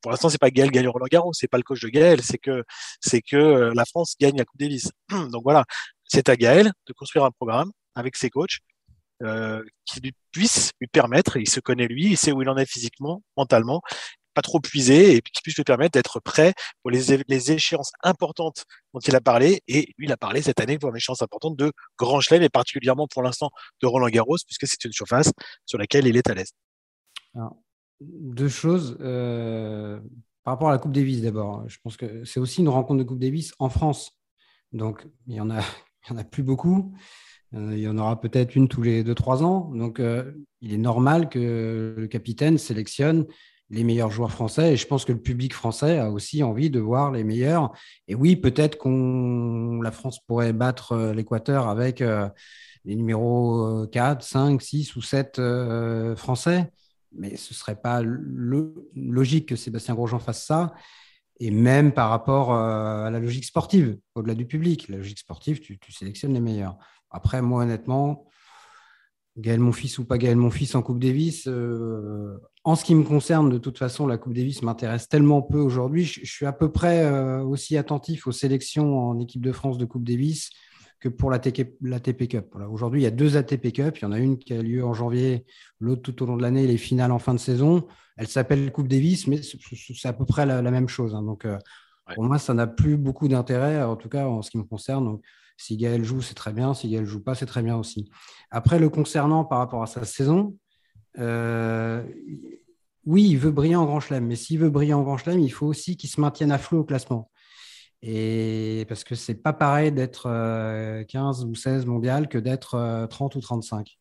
Speaker 3: pour l'instant, c'est pas Gaël gagne Roland Garros, c'est pas le coach de Gaël, c'est que c'est que la France gagne la Coupe Davis. Donc voilà, c'est à Gaël de construire un programme avec ses coachs euh, qui lui puisse lui permettre, il se connaît lui, il sait où il en est physiquement, mentalement, pas trop puisé, et qui puisse lui permettre d'être prêt pour les, les, échéances importantes dont il a parlé. Et lui, il a parlé cette année pour une échéance importante de Grand Chelem, et particulièrement pour l'instant de Roland Garros, puisque c'est une surface sur laquelle il est à l'aise.
Speaker 2: Deux choses. Euh, par rapport à la Coupe Davis d'abord, je pense que c'est aussi une rencontre de Coupe Davis en France. Donc, il y en a, il y en a plus beaucoup. Euh, il y en aura peut-être une tous les 2-3 ans. Donc, euh, il est normal que le capitaine sélectionne les meilleurs joueurs français. Et je pense que le public français a aussi envie de voir les meilleurs. Et oui, peut-être qu'on la France pourrait battre euh, l'Équateur avec les numéros 4, 5, 6 ou 7 français. Mais ce ne serait pas logique que Sébastien Grosjean fasse ça. Et même par rapport à la logique sportive, au-delà du public. La logique sportive, tu sélectionnes les meilleurs. Après, moi, honnêtement, Gaël fils ou pas Gaël fils en Coupe Davis, euh, en ce qui me concerne, de toute façon, la Coupe Davis m'intéresse tellement peu aujourd'hui. Je, suis à peu près euh, aussi attentif aux sélections en équipe de France de Coupe Davis que pour la, TP Cup. Aujourd'hui, il y a deux ATP Cup. Il y en a une qui a lieu en janvier, l'autre tout au long de l'année, les finales en fin de saison. Elle s'appelle Coupe Davis, mais c'est à peu près la, même chose. Hein. Donc, euh, pour moi, ça n'a plus beaucoup d'intérêt, en tout cas en ce qui me concerne. Donc, si Gaël joue, c'est très bien. Si Gaël joue pas, c'est très bien aussi. Après, le concernant par rapport à sa saison, euh, oui, il veut briller en Grand Chelem, mais s'il veut briller en Grand Chelem, il faut aussi qu'il se maintienne à flot au classement. Parce que c'est pas pareil d'être 15 euh, ou 16 mondial que d'être 30 euh, ou 35.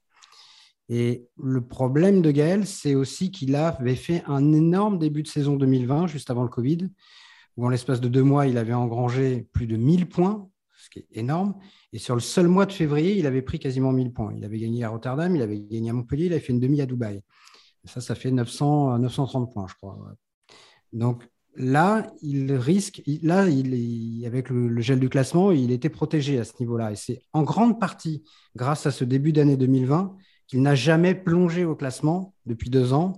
Speaker 2: Et le problème de Gaël, c'est aussi qu'il avait fait un énorme début de saison 2020, juste avant le Covid, où en l'espace de deux mois, il avait engrangé plus de 1000 points, ce qui est énorme. Et sur le seul mois de février, il avait pris quasiment 1000 points. Il avait gagné à Rotterdam, il avait gagné à Montpellier, il avait fait une demi à Dubaï. ça, ça fait 900, 930 points, je crois. Donc là, il risque, là, avec le, gel du classement, il était protégé à ce niveau-là. Et c'est en grande partie grâce à ce début d'année 2020 qu'il n'a jamais plongé au classement depuis deux ans,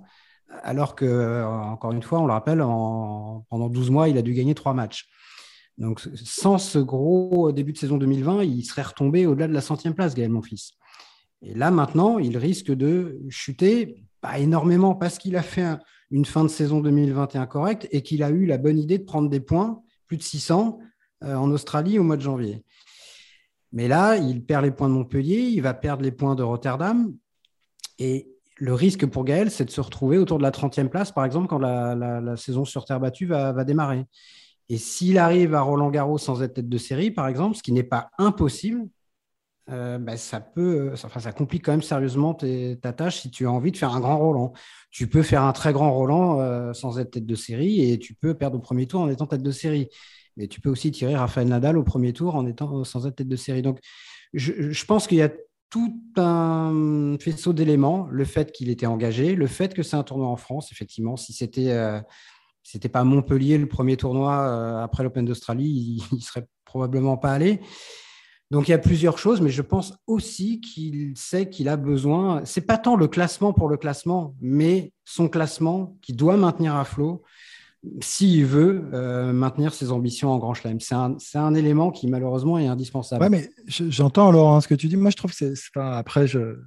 Speaker 2: alors que, euh, encore une fois, on le rappelle, pendant 12 mois, il a dû gagner trois matchs. Donc, sans ce gros début de saison 2020, il serait retombé au-delà de la centième place, Gaël Monfils. Et là, maintenant, il risque de chuter, pas énormément, parce qu'il a fait une fin de saison 2021 correcte et qu'il a eu la bonne idée de prendre des points, plus de 600, euh, en Australie au mois de janvier. Mais là, il perd les points de Montpellier, il va perdre les points de Rotterdam. Et le risque pour Gaël, c'est de se retrouver autour de la 30e place, par exemple, quand la, saison sur terre battue va, démarrer. Et s'il arrive à Roland Garros sans être tête de série, par exemple, ce qui n'est pas impossible, euh, ben, ça peut, enfin, ça complique quand même sérieusement ta tâche si tu as envie de faire un grand Roland. Tu peux faire un très grand Roland euh, sans être tête de série et tu peux perdre au premier tour en étant tête de série. Mais tu peux aussi tirer Rafael Nadal au premier tour en étant sans être tête de série. Donc, je, pense qu'il y a tout un faisceau d'éléments, le fait qu'il était engagé, le fait que c'est un tournoi en France, effectivement, si c'était euh, c'était pas Montpellier le premier tournoi euh, après l'Open d'Australie, il, ne serait probablement pas allé. Donc il y a plusieurs choses, mais je pense aussi qu'il sait qu'il a besoin. C'est pas tant le classement pour le classement, mais son classement qui doit maintenir à flot s'il veut euh, maintenir ses ambitions en Grand Chelem. C'est un, élément qui malheureusement est indispensable.
Speaker 4: Oui, mais j'entends Laurent ce que tu dis. Moi, je trouve que c'est. après, je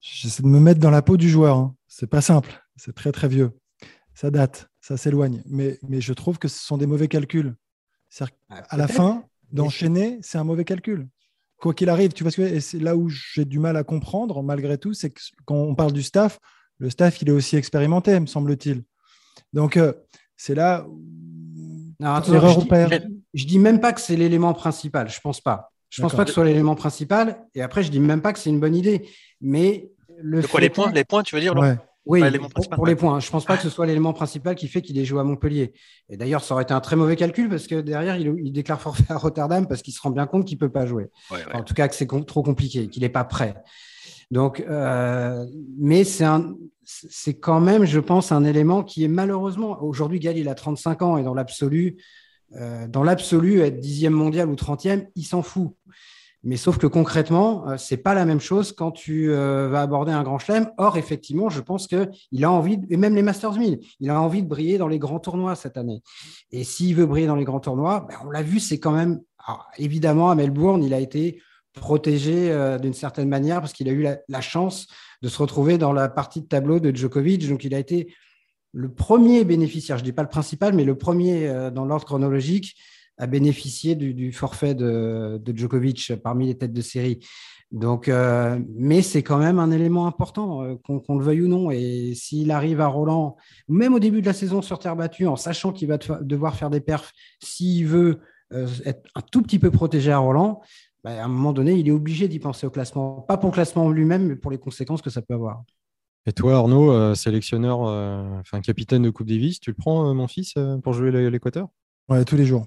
Speaker 4: j'essaie de me mettre dans la peau du joueur. Hein. C'est pas simple. C'est très très vieux. Ça date, ça s'éloigne. Mais, mais je trouve que ce sont des mauvais calculs. Ah, à la fin, d'enchaîner, c'est un mauvais calcul. Quoi qu'il arrive, tu vois ce que et c'est là où j'ai du mal à comprendre, malgré tout, c'est que quand on parle du staff, le staff, il est aussi expérimenté, me semble-t-il. Donc, euh, c'est là où
Speaker 2: je, dis, dis même pas que c'est l'élément principal. Je pense pas. Je pense pas que ce soit l'élément principal. Et après, je dis même pas que c'est une bonne idée. Mais
Speaker 3: le. De quoi les points Les points, tu veux dire
Speaker 2: Oui, pour, les points. Je pense pas que ce soit l'élément principal qui fait qu'il ait joué à Montpellier. Et d'ailleurs, ça aurait été un très mauvais calcul parce que derrière, il, déclare forfait à Rotterdam parce qu'il se rend bien compte qu'il peut pas jouer. En tout cas, que c'est trop compliqué, qu'il n'est pas prêt. Donc, euh, mais c'est un, c'est quand même, je pense, un élément qui est malheureusement aujourd'hui, Gal, il a 35 ans et dans l'absolu, euh, dans l'absolu, être dixième mondial ou trentième, il s'en fout. Mais sauf que concrètement, euh, c'est pas la même chose quand tu euh, vas aborder un grand chelem. Or, effectivement, je pense qu'il a envie, et même les Masters 1000, il a envie de briller dans les grands tournois cette année. Et s'il veut briller dans les grands tournois, ben, on l'a vu, c'est quand même, évidemment, à Melbourne, il a été protégé d'une certaine manière parce qu'il a eu la, chance de se retrouver dans la partie de tableau de Djokovic. Donc, il a été le premier bénéficiaire, je ne dis pas le principal, mais le premier euh, dans l'ordre chronologique à bénéficier du, forfait de, Djokovic parmi les têtes de série. Donc, euh, mais c'est quand même un élément important, euh, qu'on le veuille ou non. Et s'il arrive à Roland, même au début de la saison sur terre battue, en sachant qu'il va devoir faire des perfs, s'il veut être un tout petit peu protégé à Roland, bah, à un moment donné, il est obligé d'y penser au classement. Pas pour le classement lui-même, mais pour les conséquences que ça peut avoir.
Speaker 1: Et toi, Arnaud, euh, sélectionneur, euh, enfin capitaine de Coupe Davis, tu le prends, euh, mon fils, pour jouer l'Équateur?
Speaker 4: Ouais, tous les jours.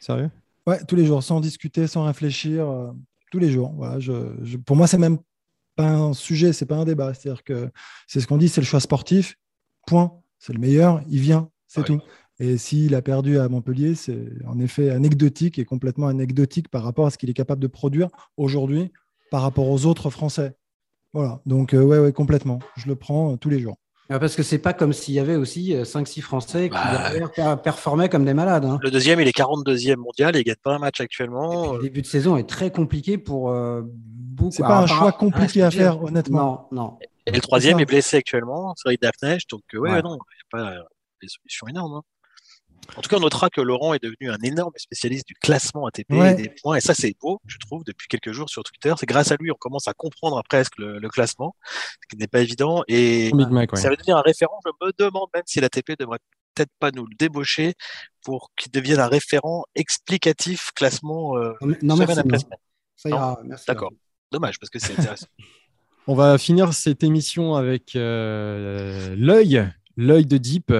Speaker 1: Sérieux?
Speaker 4: Ouais, tous les jours, sans discuter, sans réfléchir, tous les jours. Voilà, je, pour moi, c'est même pas un sujet, c'est pas un débat. C'est-à-dire que c'est ce qu'on dit, c'est le choix sportif. Point. C'est le meilleur, il vient, c'est tout. Et s'il a perdu à Montpellier, c'est en effet anecdotique et complètement anecdotique par rapport à ce qu'il est capable de produire aujourd'hui par rapport aux autres Français. Voilà, donc euh, ouais, ouais, complètement. Je le prends euh, tous les jours.
Speaker 2: Ah, parce que c'est pas comme s'il y avait aussi 5-6 euh, Français qui bah, performaient comme des malades. Hein.
Speaker 3: Le deuxième, il est 42e mondial et il gagne pas un match actuellement.
Speaker 2: le début de saison est très compliqué pour beaucoup.
Speaker 4: C'est pas un choix compliqué à faire, honnêtement.
Speaker 2: Non, non.
Speaker 3: Et le troisième est blessé actuellement, c'est Daphne, donc ouais, non, il n'y a pas des solutions énormes. Hein. En tout cas, on notera que Laurent est devenu un énorme spécialiste du classement ATP et des points. Et ça, c'est beau, je trouve, depuis quelques jours sur Twitter. C'est grâce à lui, on commence à comprendre presque le, classement, ce qui n'est pas évident. Et ça va devenir un référent. Je me demande même si l'ATP devrait peut-être pas nous le débaucher pour qu'il devienne un référent explicatif classement
Speaker 2: euh, non, semaine
Speaker 3: après
Speaker 2: semaine. Ça ira,
Speaker 3: D'accord. Dommage, parce que c'est intéressant.
Speaker 1: On va finir cette émission avec euh, l'œil, l'œil de Deep,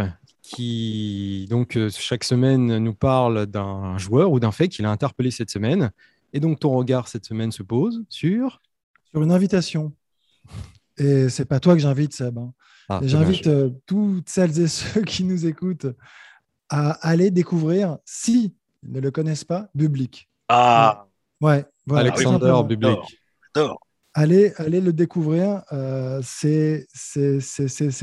Speaker 1: qui donc euh, chaque semaine nous parle d'un joueur ou d'un fait qu'il a interpellé cette semaine. Et donc ton regard cette semaine se pose sur?
Speaker 4: Sur une invitation. Et c'est pas toi que j'invite, Seb. hein.
Speaker 1: Ah,
Speaker 4: J'invite euh, toutes celles et ceux qui nous écoutent à aller découvrir, si ils ne le connaissent pas, Public.
Speaker 3: Ah,
Speaker 4: Ouais, voilà,
Speaker 1: Alexander. Bublik.
Speaker 3: j'adore.
Speaker 4: Allez, allez le découvrir. euh, c'est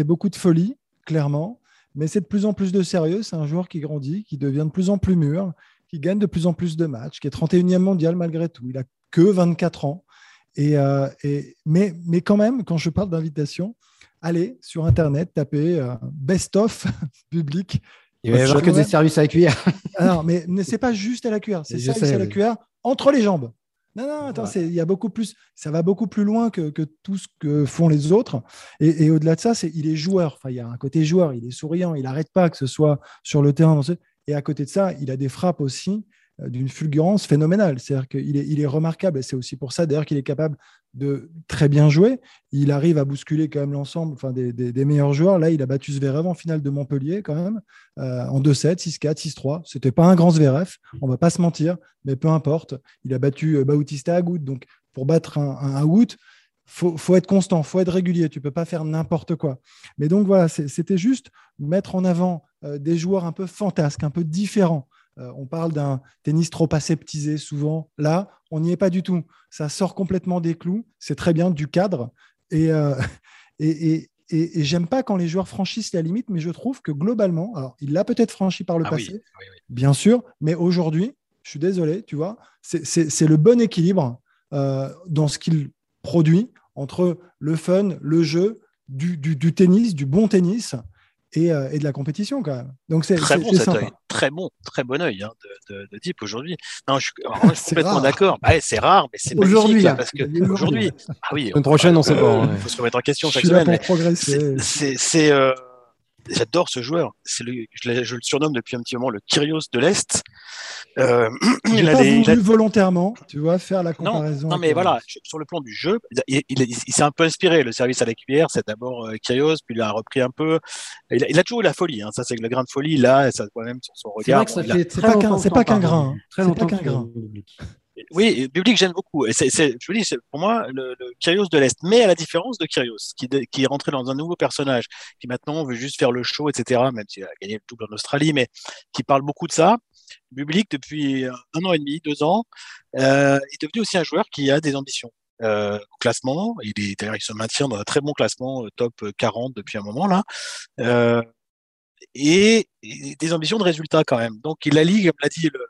Speaker 4: beaucoup de folie, clairement, mais c'est de plus en plus de sérieux. C'est un joueur qui grandit, qui devient de plus en plus mûr, qui gagne de plus en plus de matchs, qui est 31e mondial malgré tout. Il a que 24 ans. Et, euh, et- mais, mais quand même, quand je parle d'invitation, allez sur Internet, tapez euh, Best of Public.
Speaker 2: Il va y avoir que des services à la cuillère.
Speaker 4: Alors, mais ne c'est pas juste à la cuillère, c'est
Speaker 2: sais,
Speaker 4: à la
Speaker 2: oui.
Speaker 4: cuillère entre les jambes. Non, non, attends, il y a beaucoup plus, ça va beaucoup plus loin que, que tout ce que font les autres. Et, et au-delà de ça, c'est il est joueur. Enfin, il y a un côté joueur, il est souriant, il n'arrête pas que ce soit sur le terrain. Et à côté de ça, il a des frappes aussi d'une fulgurance phénoménale. C'est-à-dire qu'il est, il est remarquable. Et c'est aussi pour ça, d'ailleurs, qu'il est capable de très bien jouer. Il arrive à bousculer quand même l'ensemble enfin, des, meilleurs joueurs. Là, il a battu Zverev en finale de Montpellier quand même, euh, en 2-7, 6-4, 6-3. C'était pas un grand Zverev, on va pas se mentir, mais peu importe. Il a battu euh, Bautista Agut. Donc, pour battre un, un Agut, faut, faut être constant, faut être régulier. Tu peux pas faire n'importe quoi. Mais donc voilà, c'était juste mettre en avant euh, des joueurs un peu fantasques, un peu différents. Euh, on parle d'un tennis trop aseptisé souvent. Là, on n'y est pas du tout. Ça sort complètement des clous. C'est très bien du cadre. Et, euh, et, et, et- et j'aime pas quand les joueurs franchissent la limite, mais je trouve que globalement, alors il l'a peut-être franchi par le
Speaker 3: Ah
Speaker 4: passé,
Speaker 3: oui, oui.
Speaker 4: bien sûr, mais aujourd'hui, je suis désolé, tu vois, c'est- c'est c'est le bon équilibre euh, dans ce qu'il produit entre le fun, le jeu, du, du- du tennis, du bon tennis et, euh, et de la compétition quand même. Donc c'est
Speaker 3: Très bon cet
Speaker 4: sympa.
Speaker 3: œil, très bon, très bon œil hein, de, de, de Deep aujourd'hui. Non, je suis, alors, je suis complètement d'accord. Ouais, c'est rare, mais c'est
Speaker 2: Aujourd'hui, hein.
Speaker 3: parce que
Speaker 4: Aujourd'hui.
Speaker 3: aujourd'hui, ah oui,
Speaker 1: Semaine prochaine, on sait pas. hein.
Speaker 3: Il faut se remettre en question
Speaker 4: Je
Speaker 3: chaque semaine. c'est, euh, j'adore ce joueur. C'est le, je, le surnomme depuis un petit moment le Kyrgios de l'est. Euh, il a
Speaker 4: pas
Speaker 3: des, il a-
Speaker 4: voulu volontairement, tu vois, faire la
Speaker 3: non,
Speaker 4: comparaison.
Speaker 3: non, mais
Speaker 4: le-
Speaker 3: voilà, sur le plan du jeu, il, il- il- il s'est un peu inspiré. Le service à la cuillère, c'est d'abord euh, Kyrgios, puis il a repris un peu. Il a, il a toujours eu la folie. Hein. Ça, c'est le grain de folie, là, ça se voit même sur son
Speaker 2: C'est vrai
Speaker 3: regard.
Speaker 2: que ça
Speaker 3: Bon, il a-
Speaker 2: fait
Speaker 4: C'est
Speaker 2: très
Speaker 4: pas qu'un- grain, hein.
Speaker 2: Très
Speaker 4: C'est
Speaker 2: longtemps
Speaker 4: pas qu'un grain.
Speaker 3: Oui, et Public j'aime beaucoup. Et c'est, je vous dis, c'est pour moi le, le Kyrgios de l'Est. Mais à la différence de Kyrgios, qui, qui est rentré dans un nouveau personnage, qui maintenant veut juste faire le show, etc., même s'il a gagné le double en Australie, mais qui parle beaucoup de ça. Public, depuis un an et demi, deux ans, euh, est devenu aussi un joueur qui a des ambitions. Euh, au classement, il est il se maintient dans un très bon classement, euh, top 40 depuis un moment là, euh, et, des ambitions de résultats quand même. Donc il allie, comme l'a dit le,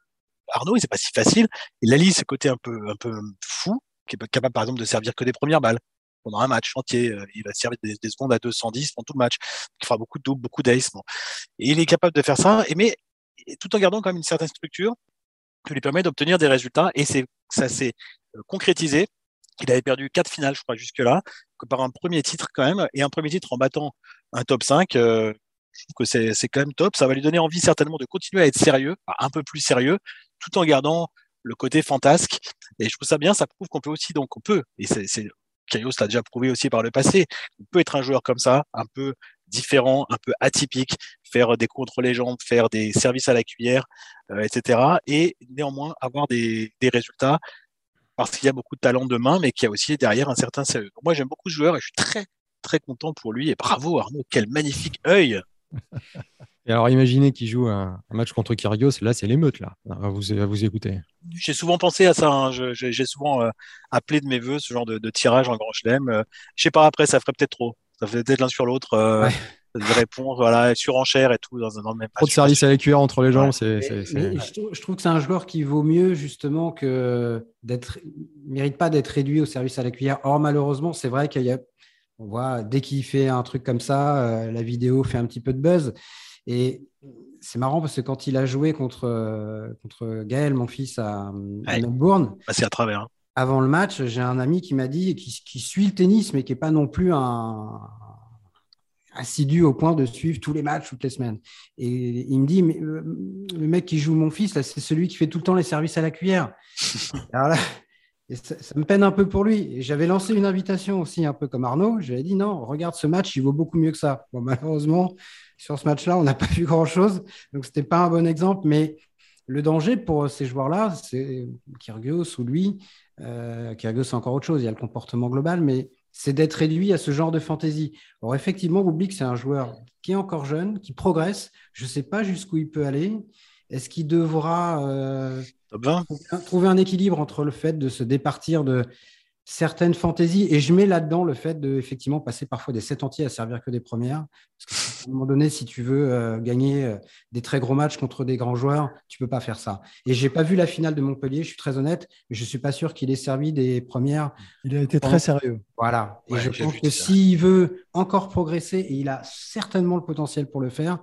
Speaker 3: Arnaud, et c'est pas si facile. Il allie ce côté un peu, un peu fou, qui est capable par exemple de servir que des premières balles pendant un match entier. Euh, Il va servir des, des secondes à 210 pendant tout le match. Il fera beaucoup de doubles, beaucoup d'ace. Et il est capable de faire ça, et mais et tout en gardant quand même une certaine structure qui lui permet d'obtenir des résultats. Et c'est ça s'est euh, concrétisé. Il avait perdu quatre finales, je crois, jusque-là, que par un premier titre quand même, et un premier titre en battant un top 5. euh, je trouve que c'est quand même top. Ça va lui donner envie certainement de continuer à être sérieux, un peu plus sérieux, tout en gardant le côté fantasque. Et je trouve ça bien, ça prouve qu'on peut aussi, donc on peut, et c'est, Kyrgios l'a déjà prouvé aussi par le passé, on peut être un joueur comme ça, un peu différent, un peu atypique, faire des contre les jambes, faire des services à la cuillère, euh, etc. Et néanmoins avoir des, des résultats parce qu'il y a beaucoup de talent de main, mais qu'il y a aussi derrière un certain sérieux. Moi j'aime beaucoup ce joueur et je suis très très content pour lui et bravo Arnaud, quel magnifique œil.
Speaker 1: Et alors, imaginez qu'il joue un, un match contre Kyrgios. Là, c'est l'émeute, là, à vous, à vous écouter.
Speaker 3: J'ai souvent pensé à ça. hein. J'ai souvent euh, appelé de mes voeux ce genre de, de tirage en grand chelem. Euh, je sais pas, après, ça ferait peut-être trop. Ça ferait peut-être l'un sur l'autre. Euh,
Speaker 2: Ouais.
Speaker 3: de répondre, voilà, surenchère et tout dans, un- dans le même
Speaker 1: Trop de
Speaker 3: match.
Speaker 1: services à la cuillère entre les jambes,
Speaker 3: Ouais.
Speaker 1: c'est.
Speaker 2: Trouve, je trouve que c'est un joueur qui vaut mieux justement que d'être, mérite pas d'être réduit au service à la cuillère. Or malheureusement, c'est vrai qu'il y a, on voit dès qu'il fait un truc comme ça, euh, la vidéo fait un petit peu de buzz. Et c'est marrant parce que quand il a joué contre euh, contre Gaël, mon fils à, à
Speaker 3: Ouais.
Speaker 2: Melbourne,
Speaker 3: Passer à travers. hein.
Speaker 2: avant le match, j'ai un ami qui m'a dit, qui, qui suit le tennis, mais qui n'est pas non plus un assidu au point de suivre tous les matchs toutes les semaines. Et il me dit, mais euh, le mec qui joue mon fils, là, c'est celui qui fait tout le temps les services à la cuillère. Alors là, Et ça, me peine un peu pour lui. J'avais lancé une invitation aussi, un peu comme Arnaud. J'avais dit non, regarde ce match, il vaut beaucoup mieux que ça. Bon, malheureusement, sur ce match-là, on n'a pas vu grand-chose. Donc, ce n'était pas un bon exemple. Mais le danger pour ces joueurs-là, c'est Kyrgios ou lui. Euh, Kyrgios, c'est encore autre chose. Il y a le comportement global, mais c'est d'être réduit à ce genre de fantaisie. Alors, effectivement, oublie que c'est un joueur qui est encore jeune, qui progresse. Je ne sais pas jusqu'où il peut aller. Est-ce qu'il devra euh, trouver un équilibre entre le fait de se départir de certaines fantaisies. Et je mets là-dedans le fait de effectivement passer parfois des sept entiers à servir que des premières. Parce qu'à un moment donné si tu veux euh, gagner euh, des très gros matchs contre des grands joueurs tu peux pas faire ça. Et j'ai pas vu la finale de Montpellier je suis très honnête mais je suis pas sûr qu'il ait servi des premières.
Speaker 4: Il a été très sérieux.
Speaker 2: Voilà. Et je pense que s'il veut encore progresser et il a certainement le potentiel pour le faire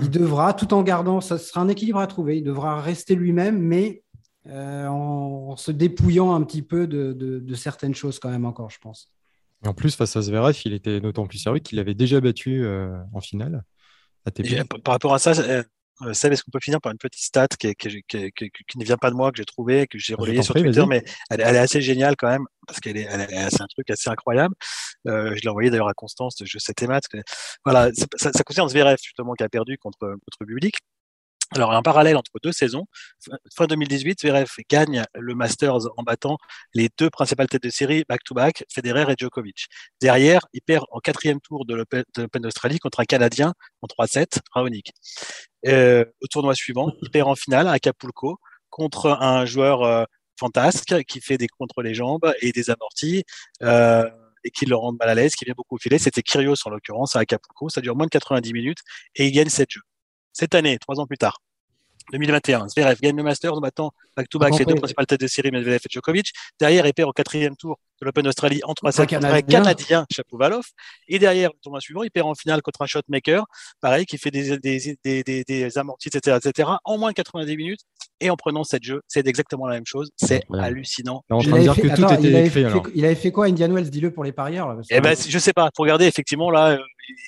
Speaker 2: il devra, tout en gardant, ça sera un équilibre à trouver, il devra rester lui-même, mais euh, en, se dépouillant un petit peu de, certaines choses quand même encore, je pense.
Speaker 1: Et en plus, face à Zverev, il était d'autant plus sérieux qu'il avait déjà battu euh, en finale.
Speaker 3: par rapport à ça, euh, euh, Seb, est-ce qu'on peut finir par une petite stat qui, ne vient pas de moi, que j'ai trouvé, que j'ai relayé sur Twitter, mais elle, est assez géniale quand même, parce qu'elle est, c'est un truc assez incroyable. Euh, je l'ai envoyé d'ailleurs à Constance de Je sais tes maths. Voilà, ça, ça concerne Zverev, justement, qui a perdu contre, contre Public. Alors, un parallèle entre deux saisons. Fin 2018, Zverev gagne le Masters en battant les deux principales têtes de série back-to-back, Federer et Djokovic. Derrière, il perd en quatrième tour de l'Open d'Australie contre un Canadien en 3-7, Raonic. Euh, au tournoi suivant, il perd en finale à Acapulco contre un joueur euh, fantasque qui fait des contre les jambes et des amortis. Euh, et qui le rend mal à l'aise, qui vient beaucoup filer. C'était Kyrgios en l'occurrence à Acapulco. Ça dure moins de 90 minutes et il gagne 7 jeux cette année, trois ans plus tard. 2021, Zverev gagne le Masters en battant back-to-back les deux principales têtes de série, Medvedev et Djokovic. Derrière, il perd au quatrième tour de l'Open d'Australie en 3-7 contre un Canadien, Chapovalov. Et derrière, le tournoi suivant, il perd en finale contre un shotmaker, pareil, qui fait des, des, des, des, amortis, etc., etc., en moins de 90 minutes. Et en prenant 7 jeux, c'est exactement la même chose. C'est hallucinant.
Speaker 1: Que tout était écrit,
Speaker 2: il avait fait quoi, Indian Wells? Dis-le pour les parieurs. Là,
Speaker 3: eh ben, je sais pas. Pour regarder, effectivement, là, euh,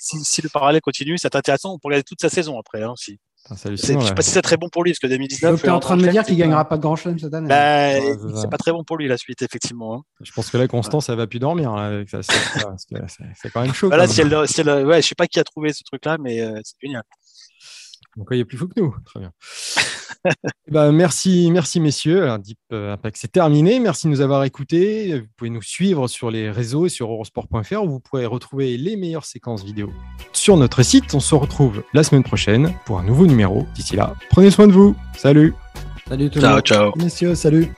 Speaker 3: si, si le parallèle continue, c'est intéressant. On peut regarder toute sa saison après, hein, aussi. Je ne sais pas si c'est très bon pour lui, parce que 2019.
Speaker 2: Tu es en train de me dire qu'il ne gagnera pas de grand chelem cette année.
Speaker 3: Bah, c'est pas très bon pour lui, la suite, effectivement. Hein.
Speaker 1: Je pense que là, Constance, elle va plus dormir. C'est quand même chaud.
Speaker 3: Voilà, si elle, ouais, je sais pas qui a trouvé ce truc-là, mais euh, c'est génial.
Speaker 1: Donc, il a plus fou que nous. Très bien. Eh ben, merci, merci messieurs. Deep euh, Impact, c'est terminé. Merci de nous avoir écoutés. Vous pouvez nous suivre sur les réseaux et sur eurosport.fr où vous pourrez retrouver les meilleures séquences vidéo sur notre site. On se retrouve la semaine prochaine pour un nouveau numéro. D'ici là, prenez soin de vous. Salut.
Speaker 2: Salut tout le monde.
Speaker 3: Ciao, ciao.
Speaker 4: Messieurs, salut.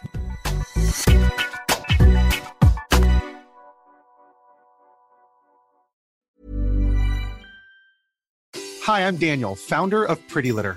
Speaker 5: Hi, I'm Daniel, founder of Pretty Litter.